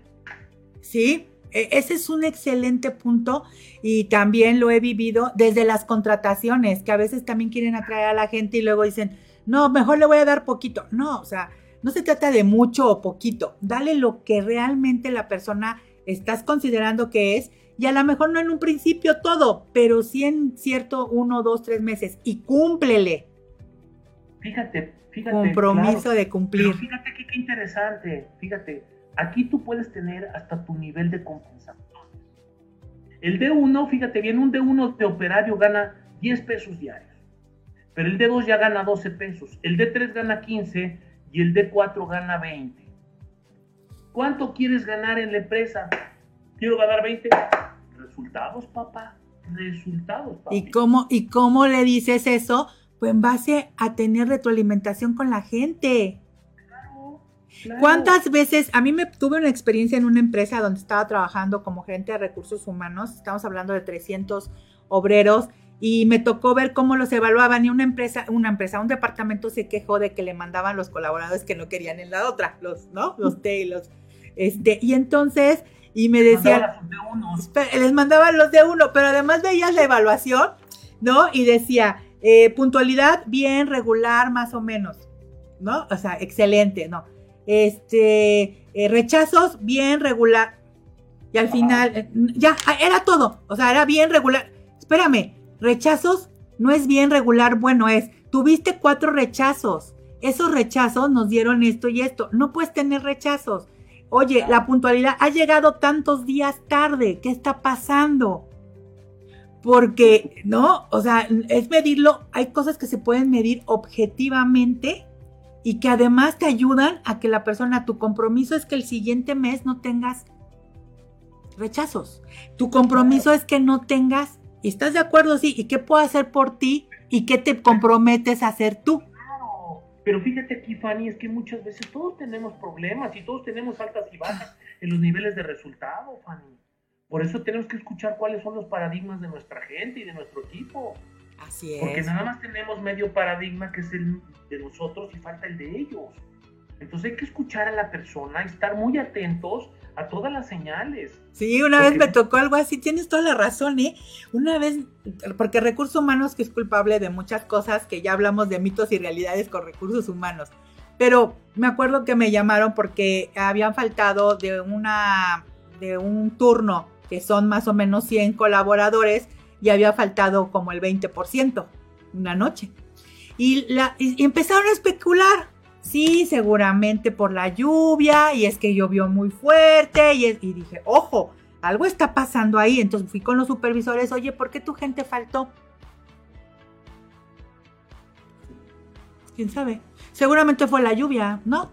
Sí, e, ese es un excelente punto y también lo he vivido desde las contrataciones, que a veces también quieren atraer a la gente y luego dicen, no, mejor le voy a dar poquito. No, o sea, no se trata de mucho o poquito, dale lo que realmente la persona estás considerando que es y a lo mejor no en un principio todo, pero sí en cierto uno, dos, tres meses y cúmplele. Fíjate, compromiso de cumplir. fíjate qué interesante, fíjate, aquí tú puedes tener hasta tu nivel de compensación. El D1, fíjate bien, un D1 de operario gana 10 pesos diarios, pero el D2 ya gana 12 pesos, el D3 gana 15 y el D4 gana 20. ¿Cuánto quieres ganar en la empresa? Quiero ganar 20. Resultados, papá. Resultados, papá. ¿Y cómo, ¿Y cómo le dices eso? pues en base a tener retroalimentación con la gente. ¿Cuántas veces, a mí me tuve una experiencia en una empresa donde estaba trabajando como gerente de recursos humanos, estamos hablando de 300 obreros, y me tocó ver cómo los evaluaban y una empresa, una empresa, un departamento se quejó de que le mandaban los colaboradores que no querían en la otra, los, ¿no? Los T y los, este, y entonces, y me decían, les mandaban los de uno, pero además veías la evaluación, ¿no? Y decía, eh, puntualidad, bien, regular, más o menos, ¿no? O sea, excelente, ¿no? Este, eh, rechazos, bien, regular. Y al final, eh, ya, era todo. O sea, era bien, regular. Espérame, rechazos no es bien, regular, bueno es. Tuviste cuatro rechazos. Esos rechazos nos dieron esto y esto. No puedes tener rechazos. Oye, la puntualidad ha llegado tantos días tarde. ¿Qué está pasando? porque, ¿no? O sea, es medirlo, hay cosas que se pueden medir objetivamente y que además te ayudan a que la persona, tu compromiso es que el siguiente mes no tengas rechazos. Tu compromiso es que no tengas, y estás de acuerdo, sí, y qué puedo hacer por ti y qué te comprometes a hacer tú. Claro, pero fíjate aquí, Fanny, es que muchas veces todos tenemos problemas y todos tenemos altas y bajas en los niveles de resultado, Fanny. Por eso tenemos que escuchar cuáles son los paradigmas de nuestra gente y de nuestro equipo. Así es. Porque nada más tenemos medio paradigma que es el de nosotros y falta el de ellos. Entonces hay que escuchar a la persona y estar muy atentos a todas las señales. Sí, una vez me tocó algo así, tienes toda la razón, ¿eh? Una vez, porque recursos humanos que es culpable de muchas cosas, que ya hablamos de mitos y realidades con recursos humanos, pero me acuerdo que me llamaron porque habían faltado de una, de un turno que son más o menos 100 colaboradores, y había faltado como el 20% una noche. Y, la, empezaron a especular. Sí, seguramente por la lluvia, y es que llovió muy fuerte, y, dije, ojo, algo está pasando ahí. Entonces fui con los supervisores, oye, ¿por qué tu gente faltó? ¿Quién sabe? Seguramente fue la lluvia, ¿no?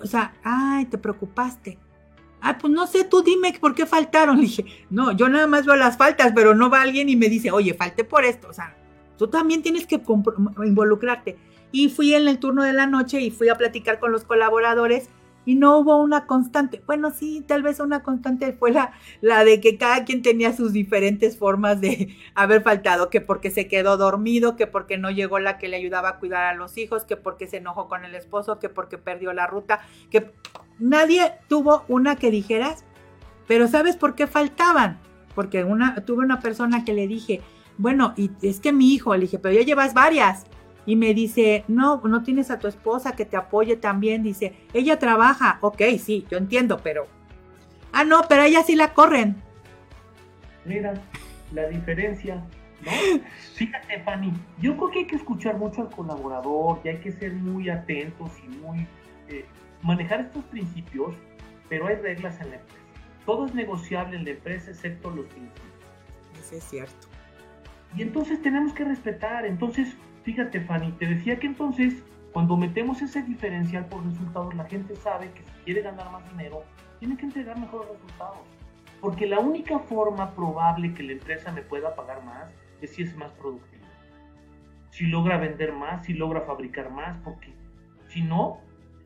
o sea, ay, te preocupaste. Ay, pues no sé, tú dime por qué faltaron. Le dije, no, yo nada más veo las faltas, pero no va alguien y me dice, oye, falté por esto. O sea, tú también tienes que involucrarte. Y fui en el turno de la noche y fui a platicar con los colaboradores y no hubo una constante. Bueno, sí, tal vez una constante fue la, la de que cada quien tenía sus diferentes formas de haber faltado, que porque se quedó dormido, que porque no llegó la que le ayudaba a cuidar a los hijos, que porque se enojó con el esposo, que porque perdió la ruta, que nadie tuvo una que dijeras, pero ¿sabes por qué faltaban? Porque una, tuve una persona que le dije, bueno, y es que mi hijo, le dije, pero ya llevas varias y me dice, no, no tienes a tu esposa que te apoye también. Dice, ella trabaja. Ok, sí, yo entiendo, pero... Ah, no, pero ella sí la corren. Mira, la diferencia, ¿no? Fíjate, Fanny, yo creo que hay que escuchar mucho al colaborador y hay que ser muy atentos y muy... Eh, manejar estos principios, pero hay reglas en la empresa. Todo es negociable en la empresa excepto los principios. Eso es cierto. Y entonces tenemos que respetar. Entonces, Fíjate, Fanny, te decía que entonces, cuando metemos ese diferencial por resultados, la gente sabe que si quiere ganar más dinero, tiene que entregar mejores resultados. Porque la única forma probable que la empresa me pueda pagar más es si es más productiva. Si logra vender más, si logra fabricar más, porque si no,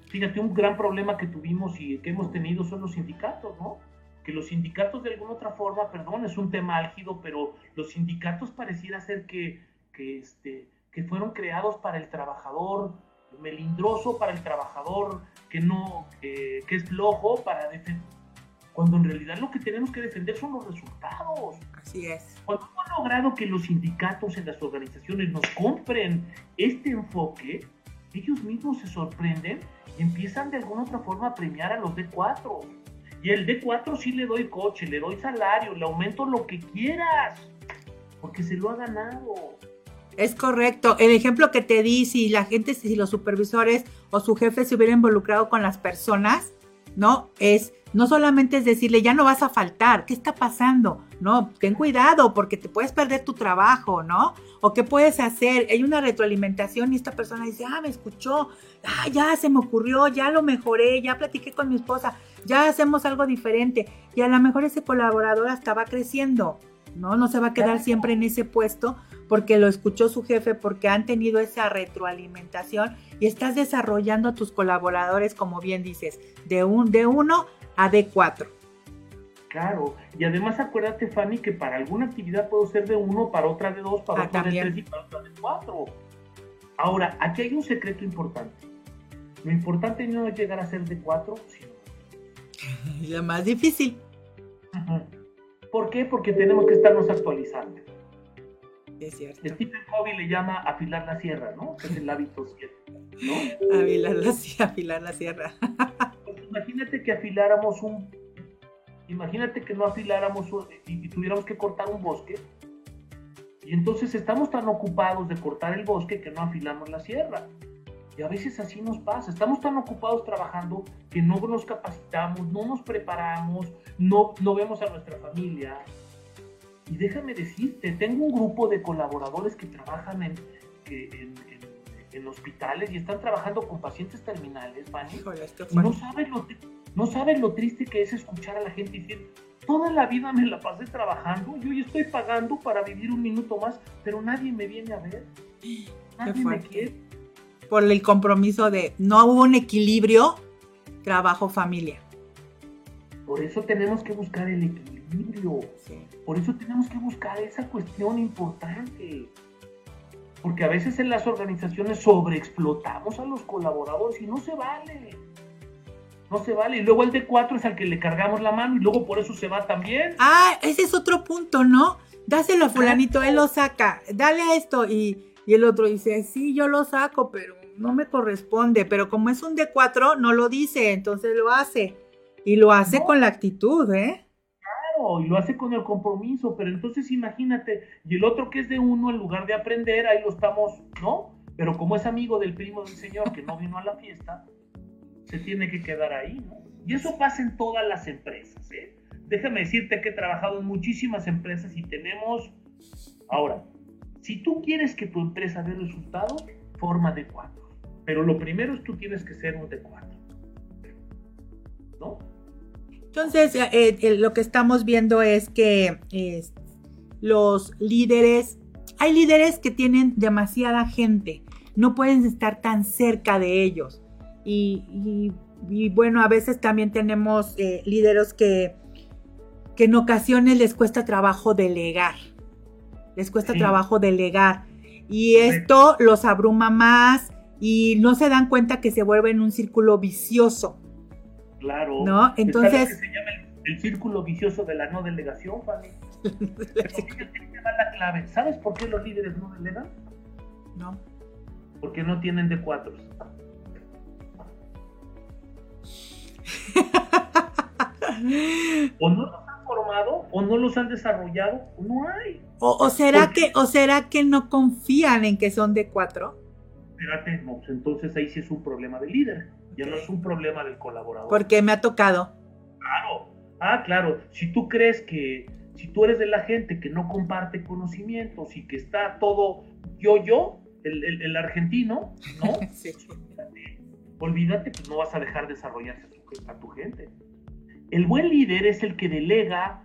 fíjate, un gran problema que tuvimos y que hemos tenido son los sindicatos, ¿no? Que los sindicatos de alguna otra forma, perdón, es un tema álgido, pero los sindicatos pareciera ser que, que este, que fueron creados para el trabajador melindroso, para el trabajador que no, que es flojo, para defender. Cuando en realidad lo que tenemos que defender son los resultados. Así es. Cuando hemos logrado que los sindicatos en las organizaciones nos compren este enfoque, ellos mismos se sorprenden y empiezan de alguna otra forma a premiar a los D4. Y el D4 sí le doy coche, le doy salario, le aumento lo que quieras, porque se lo ha ganado. Es correcto. El ejemplo que te di, si la gente, si los supervisores o su jefe se hubiera involucrado con las personas, ¿no? Es, no solamente es decirle, ya no vas a faltar, ¿qué está pasando? No, ten cuidado porque te puedes perder tu trabajo, ¿no? O qué puedes hacer. Hay una retroalimentación y esta persona dice, ah, me escuchó, ah, ya se me ocurrió, ya lo mejoré, ya platiqué con mi esposa, ya hacemos algo diferente. Y a lo mejor ese colaborador hasta va creciendo, ¿no? No se va a quedar siempre en ese puesto porque lo escuchó su jefe, porque han tenido esa retroalimentación y estás desarrollando a tus colaboradores, como bien dices, de, un, de 1 a D4. Claro, y además acuérdate, Fanny, que para alguna actividad puedo ser de 1, para otra de 2, para ah, otra de 3 y para otra de 4. Ahora, aquí hay un secreto importante. Lo importante no es llegar a ser de 4, sino... Lo más difícil. ¿Por qué? Porque tenemos que estarnos actualizando. Es cierto. Stephen Covey le llama afilar la sierra, ¿no? es el hábito 7, ¿no? Afilar la, afilar la sierra. Pues imagínate que afiláramos un... Imagínate que no afiláramos y, tuviéramos que cortar un bosque. Y entonces estamos tan ocupados de cortar el bosque que no afilamos la sierra. Y a veces así nos pasa. Estamos tan ocupados trabajando que no nos capacitamos, no nos preparamos, no, no vemos a nuestra familia, y déjame decirte, tengo un grupo de colaboradores que trabajan en, en, hospitales y están trabajando con pacientes terminales, Fanny. no sabes, lo, no lo triste que es escuchar a la gente decir, toda la vida me la pasé trabajando, yo ya estoy pagando para vivir un minuto más, pero nadie me viene a ver. Nadie me quiere. Por el compromiso de no hubo un equilibrio trabajo-familia. Por eso tenemos que buscar el equilibrio. Por eso tenemos que buscar esa cuestión importante. Porque a veces en las organizaciones sobreexplotamos a los colaboradores y no se vale. No se vale. Y luego el de cuatro es al que le cargamos la mano y luego por eso se va también. Ah, ese es otro punto, ¿no? Dáselo a fulanito, él lo saca. Dale a esto. Y, y el otro dice, sí, yo lo saco, pero no me corresponde. Pero como es un de cuatro, no lo dice, entonces lo hace. Y lo hace con la actitud, ¿eh? Claro, y lo hace con el compromiso, pero entonces imagínate, y el otro que es de uno, en lugar de aprender, ahí lo estamos, ¿no? Pero como es amigo del primo del señor que no vino a la fiesta, se tiene que quedar ahí, ¿no? Y eso pasa en todas las empresas, ¿eh? Déjame decirte que he trabajado en muchísimas empresas y tenemos... Ahora, si tú quieres que tu empresa dé resultados, forma de cuatro. Pero lo primero es tú tienes que ser un D4. ¿No? Entonces, eh, eh, lo que estamos viendo es que los líderes, hay líderes que tienen demasiada gente, no pueden estar tan cerca de ellos. Y, bueno, a veces también tenemos eh, líderes que, que en ocasiones les cuesta trabajo delegar, les cuesta trabajo delegar. Y esto los abruma más y no se dan cuenta que se vuelve en un círculo vicioso. Claro. ¿No? Entonces. se llama el, círculo vicioso de la no delegación, Fanny. la clave. ¿Sabes por qué los líderes no delegan? No. Porque no tienen de cuatro. o no formado, o no los han desarrollado, o no hay. O, será que, o será que no confían en que son de cuatro. Espérate, no, pues entonces ahí sí es un problema del líder, ya no es un problema del colaborador. Porque me ha tocado. Claro, ah, claro, si tú crees que, si tú eres de la gente que no comparte conocimientos y que está todo yo, yo, el, argentino, ¿no? sí. Olvídate, que no vas a dejar desarrollarse a tu gente. El buen líder es el que delega,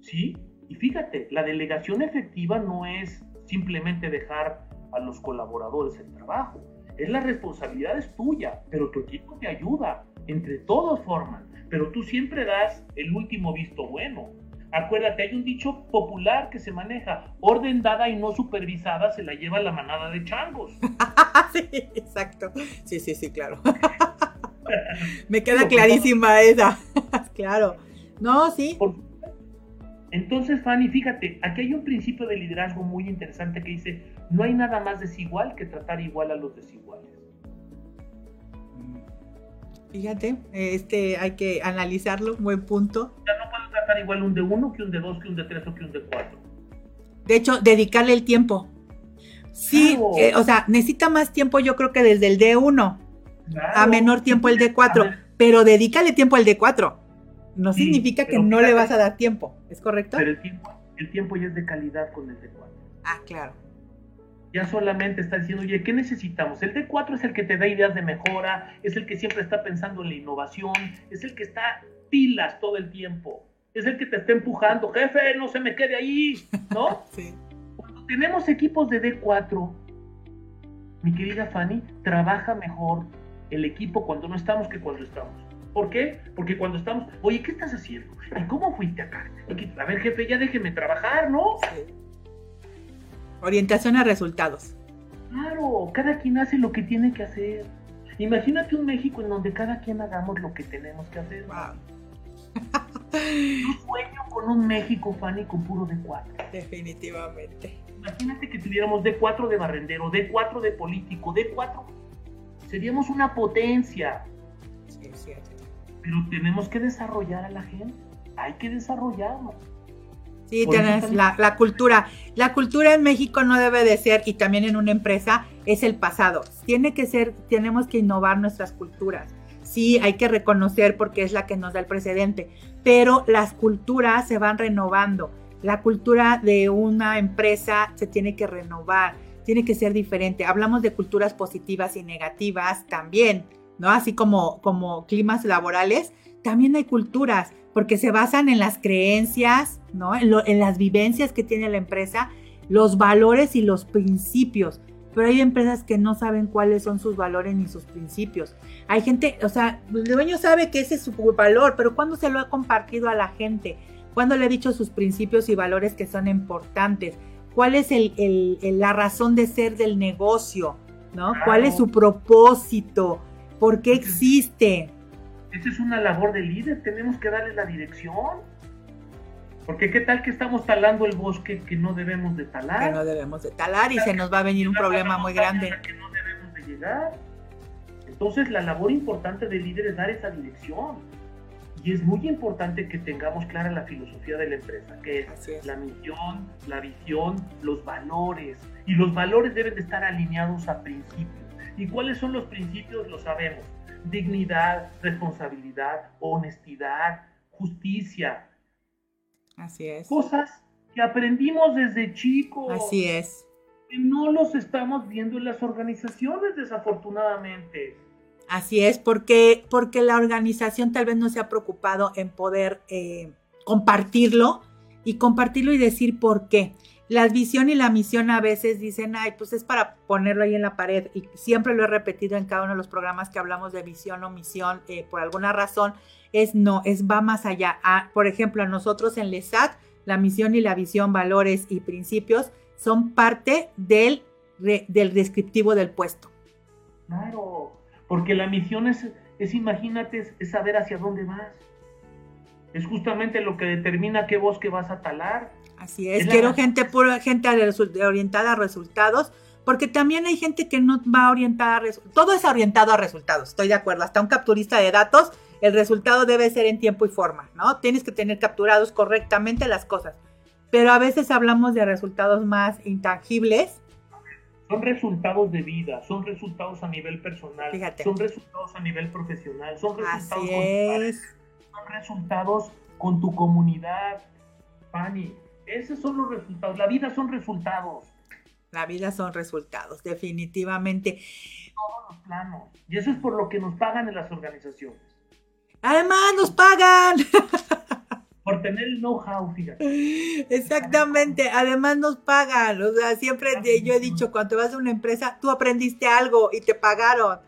¿sí? Y fíjate, la delegación efectiva no es simplemente dejar a los colaboradores el trabajo. Es la responsabilidad es tuya, pero tu equipo te ayuda. Entre todos forman, pero tú siempre das el último visto bueno. Acuérdate, hay un dicho popular que se maneja, orden dada y no supervisada se la lleva la manada de changos. sí, exacto. Sí, sí, sí, claro. Me queda clarísima esa. claro. No, sí. Entonces, Fanny, fíjate, aquí hay un principio de liderazgo muy interesante que dice, no hay nada más desigual que tratar igual a los desiguales. Fíjate, este hay que analizarlo, buen punto. Ya no puedo tratar igual un de uno que un de dos, que un de tres o que un de cuatro. De hecho, dedicarle el tiempo. Sí, eh, o sea, necesita más tiempo yo creo que desde el D1 a menor tiempo el D4, pero dedícale tiempo al D4. No significa que no le vas a dar tiempo, ¿es correcto? Pero el tiempo, el tiempo ya es de calidad con el D4. Ah, claro. Ya solamente está diciendo, oye, ¿qué necesitamos? El D4 es el que te da ideas de mejora, es el que siempre está pensando en la innovación, es el que está pilas todo el tiempo, es el que te está empujando, jefe, no se me quede ahí, ¿no? sí. Cuando tenemos equipos de D4, mi querida Fanny, trabaja mejor el equipo cuando no estamos que cuando estamos. ¿Por qué? Porque cuando estamos, oye, ¿qué estás haciendo? ¿Y cómo fuiste acá? A ver, jefe, ya déjeme trabajar, ¿no? Orientación a resultados. Claro, cada quien hace lo que tiene que hacer. Imagínate un México en donde cada quien hagamos lo que tenemos que hacer. Yo sueño con un México, Fanny, con puro de cuatro. Definitivamente. Imagínate que tuviéramos D4 de barrendero, D4 de político, D4 seríamos una potencia. Sí, es cierto. Pero tenemos que desarrollar a la gente. Hay que desarrollarnos. Sí, tienes la, cultura. La cultura en México no debe de ser, y también en una empresa, es el pasado. Tiene que ser, tenemos que innovar nuestras culturas. Sí, hay que reconocer porque es la que nos da el precedente, pero las culturas se van renovando. La cultura de una empresa se tiene que renovar tiene que ser diferente. Hablamos de culturas positivas y negativas también, ¿no? Así como, como climas laborales, también hay culturas, porque se basan en las creencias, ¿no? En, las vivencias que tiene la empresa, los valores y los principios. Pero hay empresas que no saben cuáles son sus valores ni sus principios. Hay gente, o sea, el dueño sabe que ese es su valor, pero ¿cuándo se lo ha compartido a la gente? ¿Cuándo le ha dicho sus principios y valores que son importantes? Cuál es el, la razón de ser del negocio, ¿no? ¿Cuál es su propósito? ¿Por qué existe? Esa es una labor de líder, tenemos que darle la dirección. Porque qué tal que estamos talando el bosque que no debemos de talar. Que no debemos de talar y se nos va a venir un problema muy grande. Que no debemos de llegar. Entonces la labor importante del líder es dar esa dirección. Y es muy importante que tengamos clara la filosofía de la empresa, que es, la misión, la visión, los valores. Y los valores deben de estar alineados a principios. ¿Y cuáles son los principios? Lo sabemos. Dignidad, responsabilidad, honestidad, justicia. Así es. Cosas que aprendimos desde chicos. Así es. no los estamos viendo en las organizaciones, desafortunadamente. Así es, porque, porque la organización tal vez no se ha preocupado en poder eh, compartirlo y compartirlo y decir por qué. La visión y la misión a veces dicen, ay, pues es para ponerlo ahí en la pared. Y siempre lo he repetido en cada uno de los programas que hablamos de visión o misión, eh, por alguna razón, es no, es va más allá. Ah, por ejemplo, a nosotros en LESAT, la misión y la visión, valores y principios son parte del, del descriptivo del puesto. Claro, porque la misión es, es imagínate, es saber hacia dónde vas es justamente lo que determina qué bosque vas a talar. Así es, quiero gente pura, gente orientada a resultados, porque también hay gente que no va orientada a resultados. Todo es orientado a resultados, estoy de acuerdo. Hasta un capturista de datos, el resultado debe ser en tiempo y forma, ¿no? Tienes que tener capturados correctamente las cosas. Pero a veces hablamos de resultados más intangibles. Son resultados de vida, son resultados a nivel personal, son resultados a nivel profesional, son resultados Así es resultados con tu comunidad, Fanny. Esos son los resultados. La vida son resultados. La vida son resultados, definitivamente. Todos los planos. Y eso es por lo que nos pagan en las organizaciones. Además, nos pagan. Por tener el know-how, fíjate. Exactamente, además nos pagan. O sea, siempre yo he dicho, cuando vas a una empresa, tú aprendiste algo y te pagaron.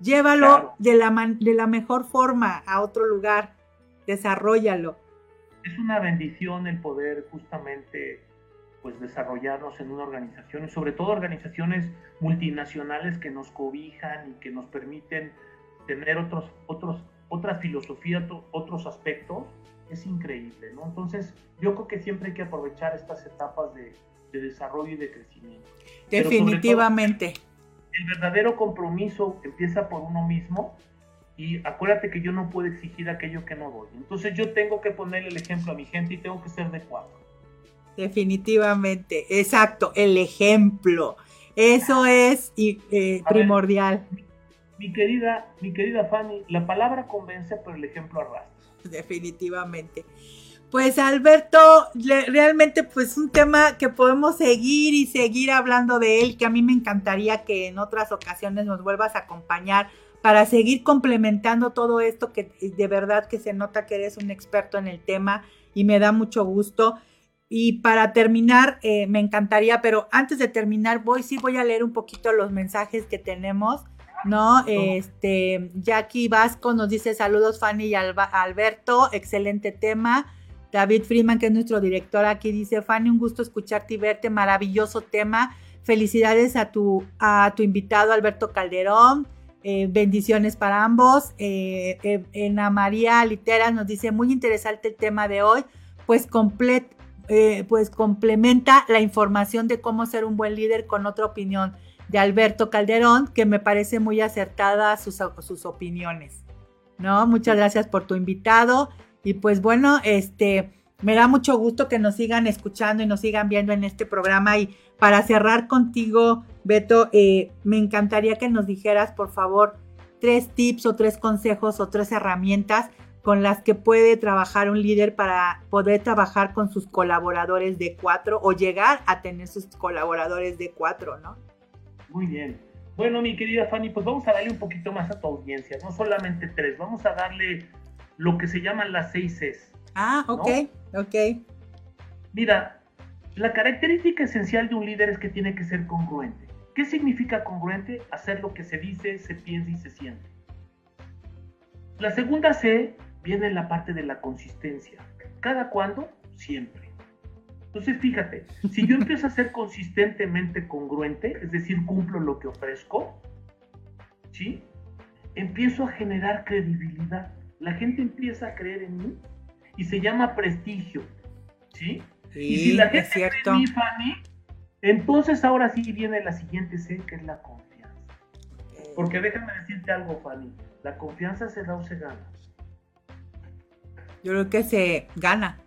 Llévalo de, la de la mejor forma a otro lugar, desarrollalo. Es una bendición el poder justamente pues desarrollarnos en una organización, y sobre todo organizaciones multinacionales que nos cobijan y que nos permiten tener otros, otros, otra filosofía, otros aspectos, es increíble, ¿no? Entonces, yo creo que siempre hay que aprovechar estas etapas de, de desarrollo y de crecimiento. Definitivamente el verdadero compromiso empieza por uno mismo y acuérdate que yo no puedo exigir aquello que no doy. Entonces yo tengo que ponerle el ejemplo a mi gente y tengo que ser de cuatro. Definitivamente, exacto, el ejemplo. Eso es eh, primordial. mi, querida, mi querida Fanny, la palabra convence, pero el ejemplo arrastra. Definitivamente. Pues Alberto, realmente pues un tema que podemos seguir y seguir hablando de él, que a mí me encantaría que en otras ocasiones nos vuelvas a acompañar para seguir complementando todo esto que de verdad que se nota que eres un experto en el tema y me da mucho gusto. Y para terminar, eh, me encantaría, pero antes de terminar, voy, sí voy a leer un poquito los mensajes que tenemos, ¿no? Este, Jackie Vasco nos dice saludos Fanny y Alberto, excelente tema. David Freeman, que es nuestro director aquí, dice, Fanny, un gusto escucharte y verte, maravilloso tema. Felicidades a tu, a tu invitado Alberto Calderón. Eh, bendiciones para ambos. Eh, eh, Ana María Literas nos dice, muy interesante el tema de hoy, pues, pues complementa la información de cómo ser un buen líder con otra opinión de Alberto Calderón, que me parece muy acertada sus, sus opiniones. ¿No? Muchas gracias por tu invitado. Y pues bueno, este, me da mucho gusto que nos sigan escuchando y nos sigan viendo en este programa. Y para cerrar contigo, Beto, eh, me encantaría que nos dijeras, por favor, tres tips o tres consejos o tres herramientas con las que puede trabajar un líder para poder trabajar con sus colaboradores de cuatro o llegar a tener sus colaboradores de cuatro, ¿no? Muy bien. Bueno, mi querida Fanny, pues vamos a darle un poquito más a tu audiencia, no solamente tres, vamos a darle lo que se llaman las seis Cs. Ah, ok, ok. Mira, la característica esencial de un líder es que tiene que ser congruente. ¿Qué significa congruente? Hacer lo que se dice, se piensa y se siente. La segunda C viene en la parte de la consistencia. ¿Cada cuándo? Siempre. Entonces, fíjate, si yo empiezo a ser consistentemente congruente, es decir, cumplo lo que ofrezco, ¿sí? Empiezo a generar credibilidad la gente empieza a creer en mí y se llama prestigio, ¿sí? y si la gente cree en mí, Fanny, entonces ahora sí viene la siguiente C, que es la confianza. Porque déjame decirte algo, Fanny, la confianza se da o se gana. Yo creo que se gana.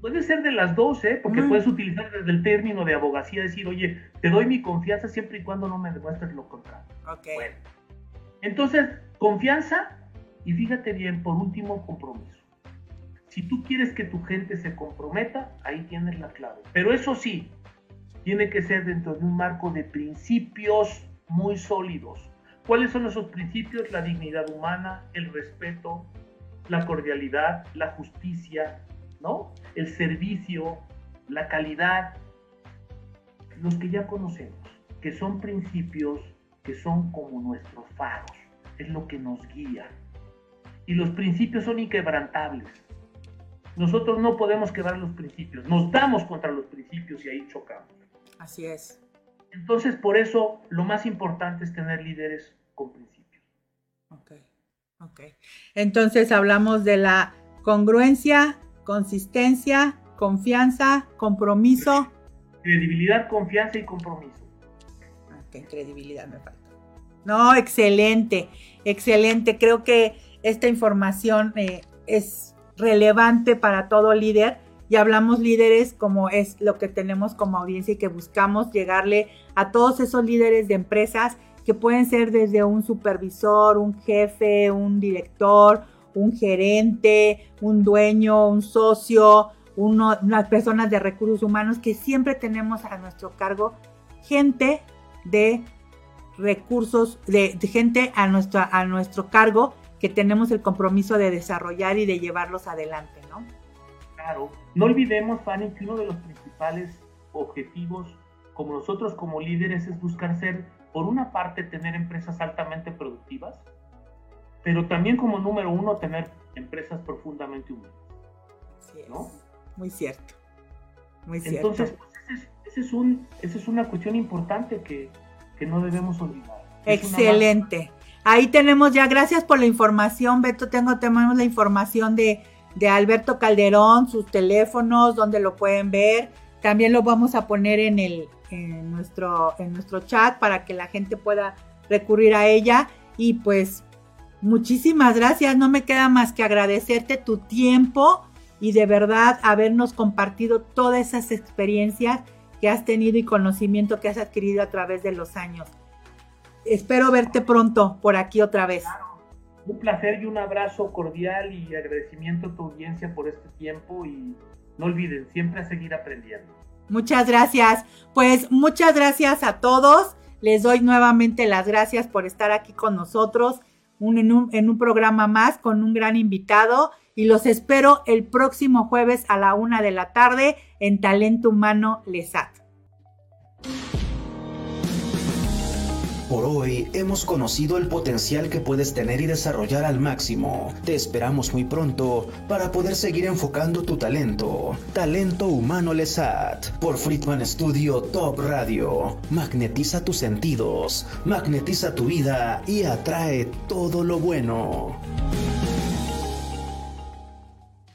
Puede ser de las dos, ¿eh? Porque puedes utilizar desde el término de abogacía, decir, oye, te doy mi confianza siempre y cuando no me demuestres lo contrario. Ok. Bueno. Entonces, confianza y fíjate bien, por último, compromiso. Si tú quieres que tu gente se comprometa, ahí tienes la clave. Pero eso sí, tiene que ser dentro de un marco de principios muy sólidos. ¿Cuáles son esos principios? La dignidad humana, el respeto, la cordialidad, la justicia, ¿no? El servicio, la calidad, los que ya conocemos, que son principios que son como nuestros faros, es lo que nos guía. Y los principios son inquebrantables. Nosotros no podemos quebrar los principios, nos damos contra los principios y ahí chocamos. Así es. Entonces, por eso, lo más importante es tener líderes con principios. Ok, ok. Entonces, hablamos de la congruencia, consistencia, confianza, compromiso. Credibilidad, confianza y compromiso. Ok, credibilidad me falta. No, excelente, excelente. Creo que esta información eh, es relevante para todo líder y hablamos líderes como es lo que tenemos como audiencia y que buscamos llegarle a todos esos líderes de empresas que pueden ser desde un supervisor, un jefe, un director, un gerente, un dueño, un socio, unas personas de recursos humanos que siempre tenemos a nuestro cargo gente de recursos, de, gente a, a nuestro cargo que tenemos el compromiso de desarrollar y de llevarlos adelante, ¿no? Claro. No olvidemos, Fanny, que uno de los principales objetivos como nosotros como líderes es buscar ser, por una parte, tener empresas altamente productivas, pero también como número uno, tener empresas profundamente humanas. ¿no? Muy cierto. Muy cierto. Entonces, pues, esa es, un, es una cuestión importante que, que no debemos olvidar. Excelente. Ahí tenemos ya, gracias por la información, Beto. Tengo, tenemos la información de, de Alberto Calderón, sus teléfonos, donde lo pueden ver. También lo vamos a poner en, el, en, nuestro, en nuestro chat para que la gente pueda recurrir a ella. Y pues muchísimas gracias. No me queda más que agradecerte tu tiempo y de verdad habernos compartido todas esas experiencias que has tenido y conocimiento que has adquirido a través de los años. Espero verte pronto por aquí otra vez. Un placer y un abrazo cordial y agradecimiento a tu audiencia por este tiempo y no olviden siempre a seguir aprendiendo. Muchas gracias. Pues muchas gracias a todos. Les doy nuevamente las gracias por estar aquí con nosotros en, un, en un programa más con un gran invitado y los espero el próximo jueves a la una de la tarde en Talento Humano Lesat. Por hoy hemos conocido el potencial que puedes tener y desarrollar al máximo. Te esperamos muy pronto para poder seguir enfocando tu talento. Talento Humano Lesat por Friedman Studio Top Radio. Magnetiza tus sentidos, magnetiza tu vida y atrae todo lo bueno.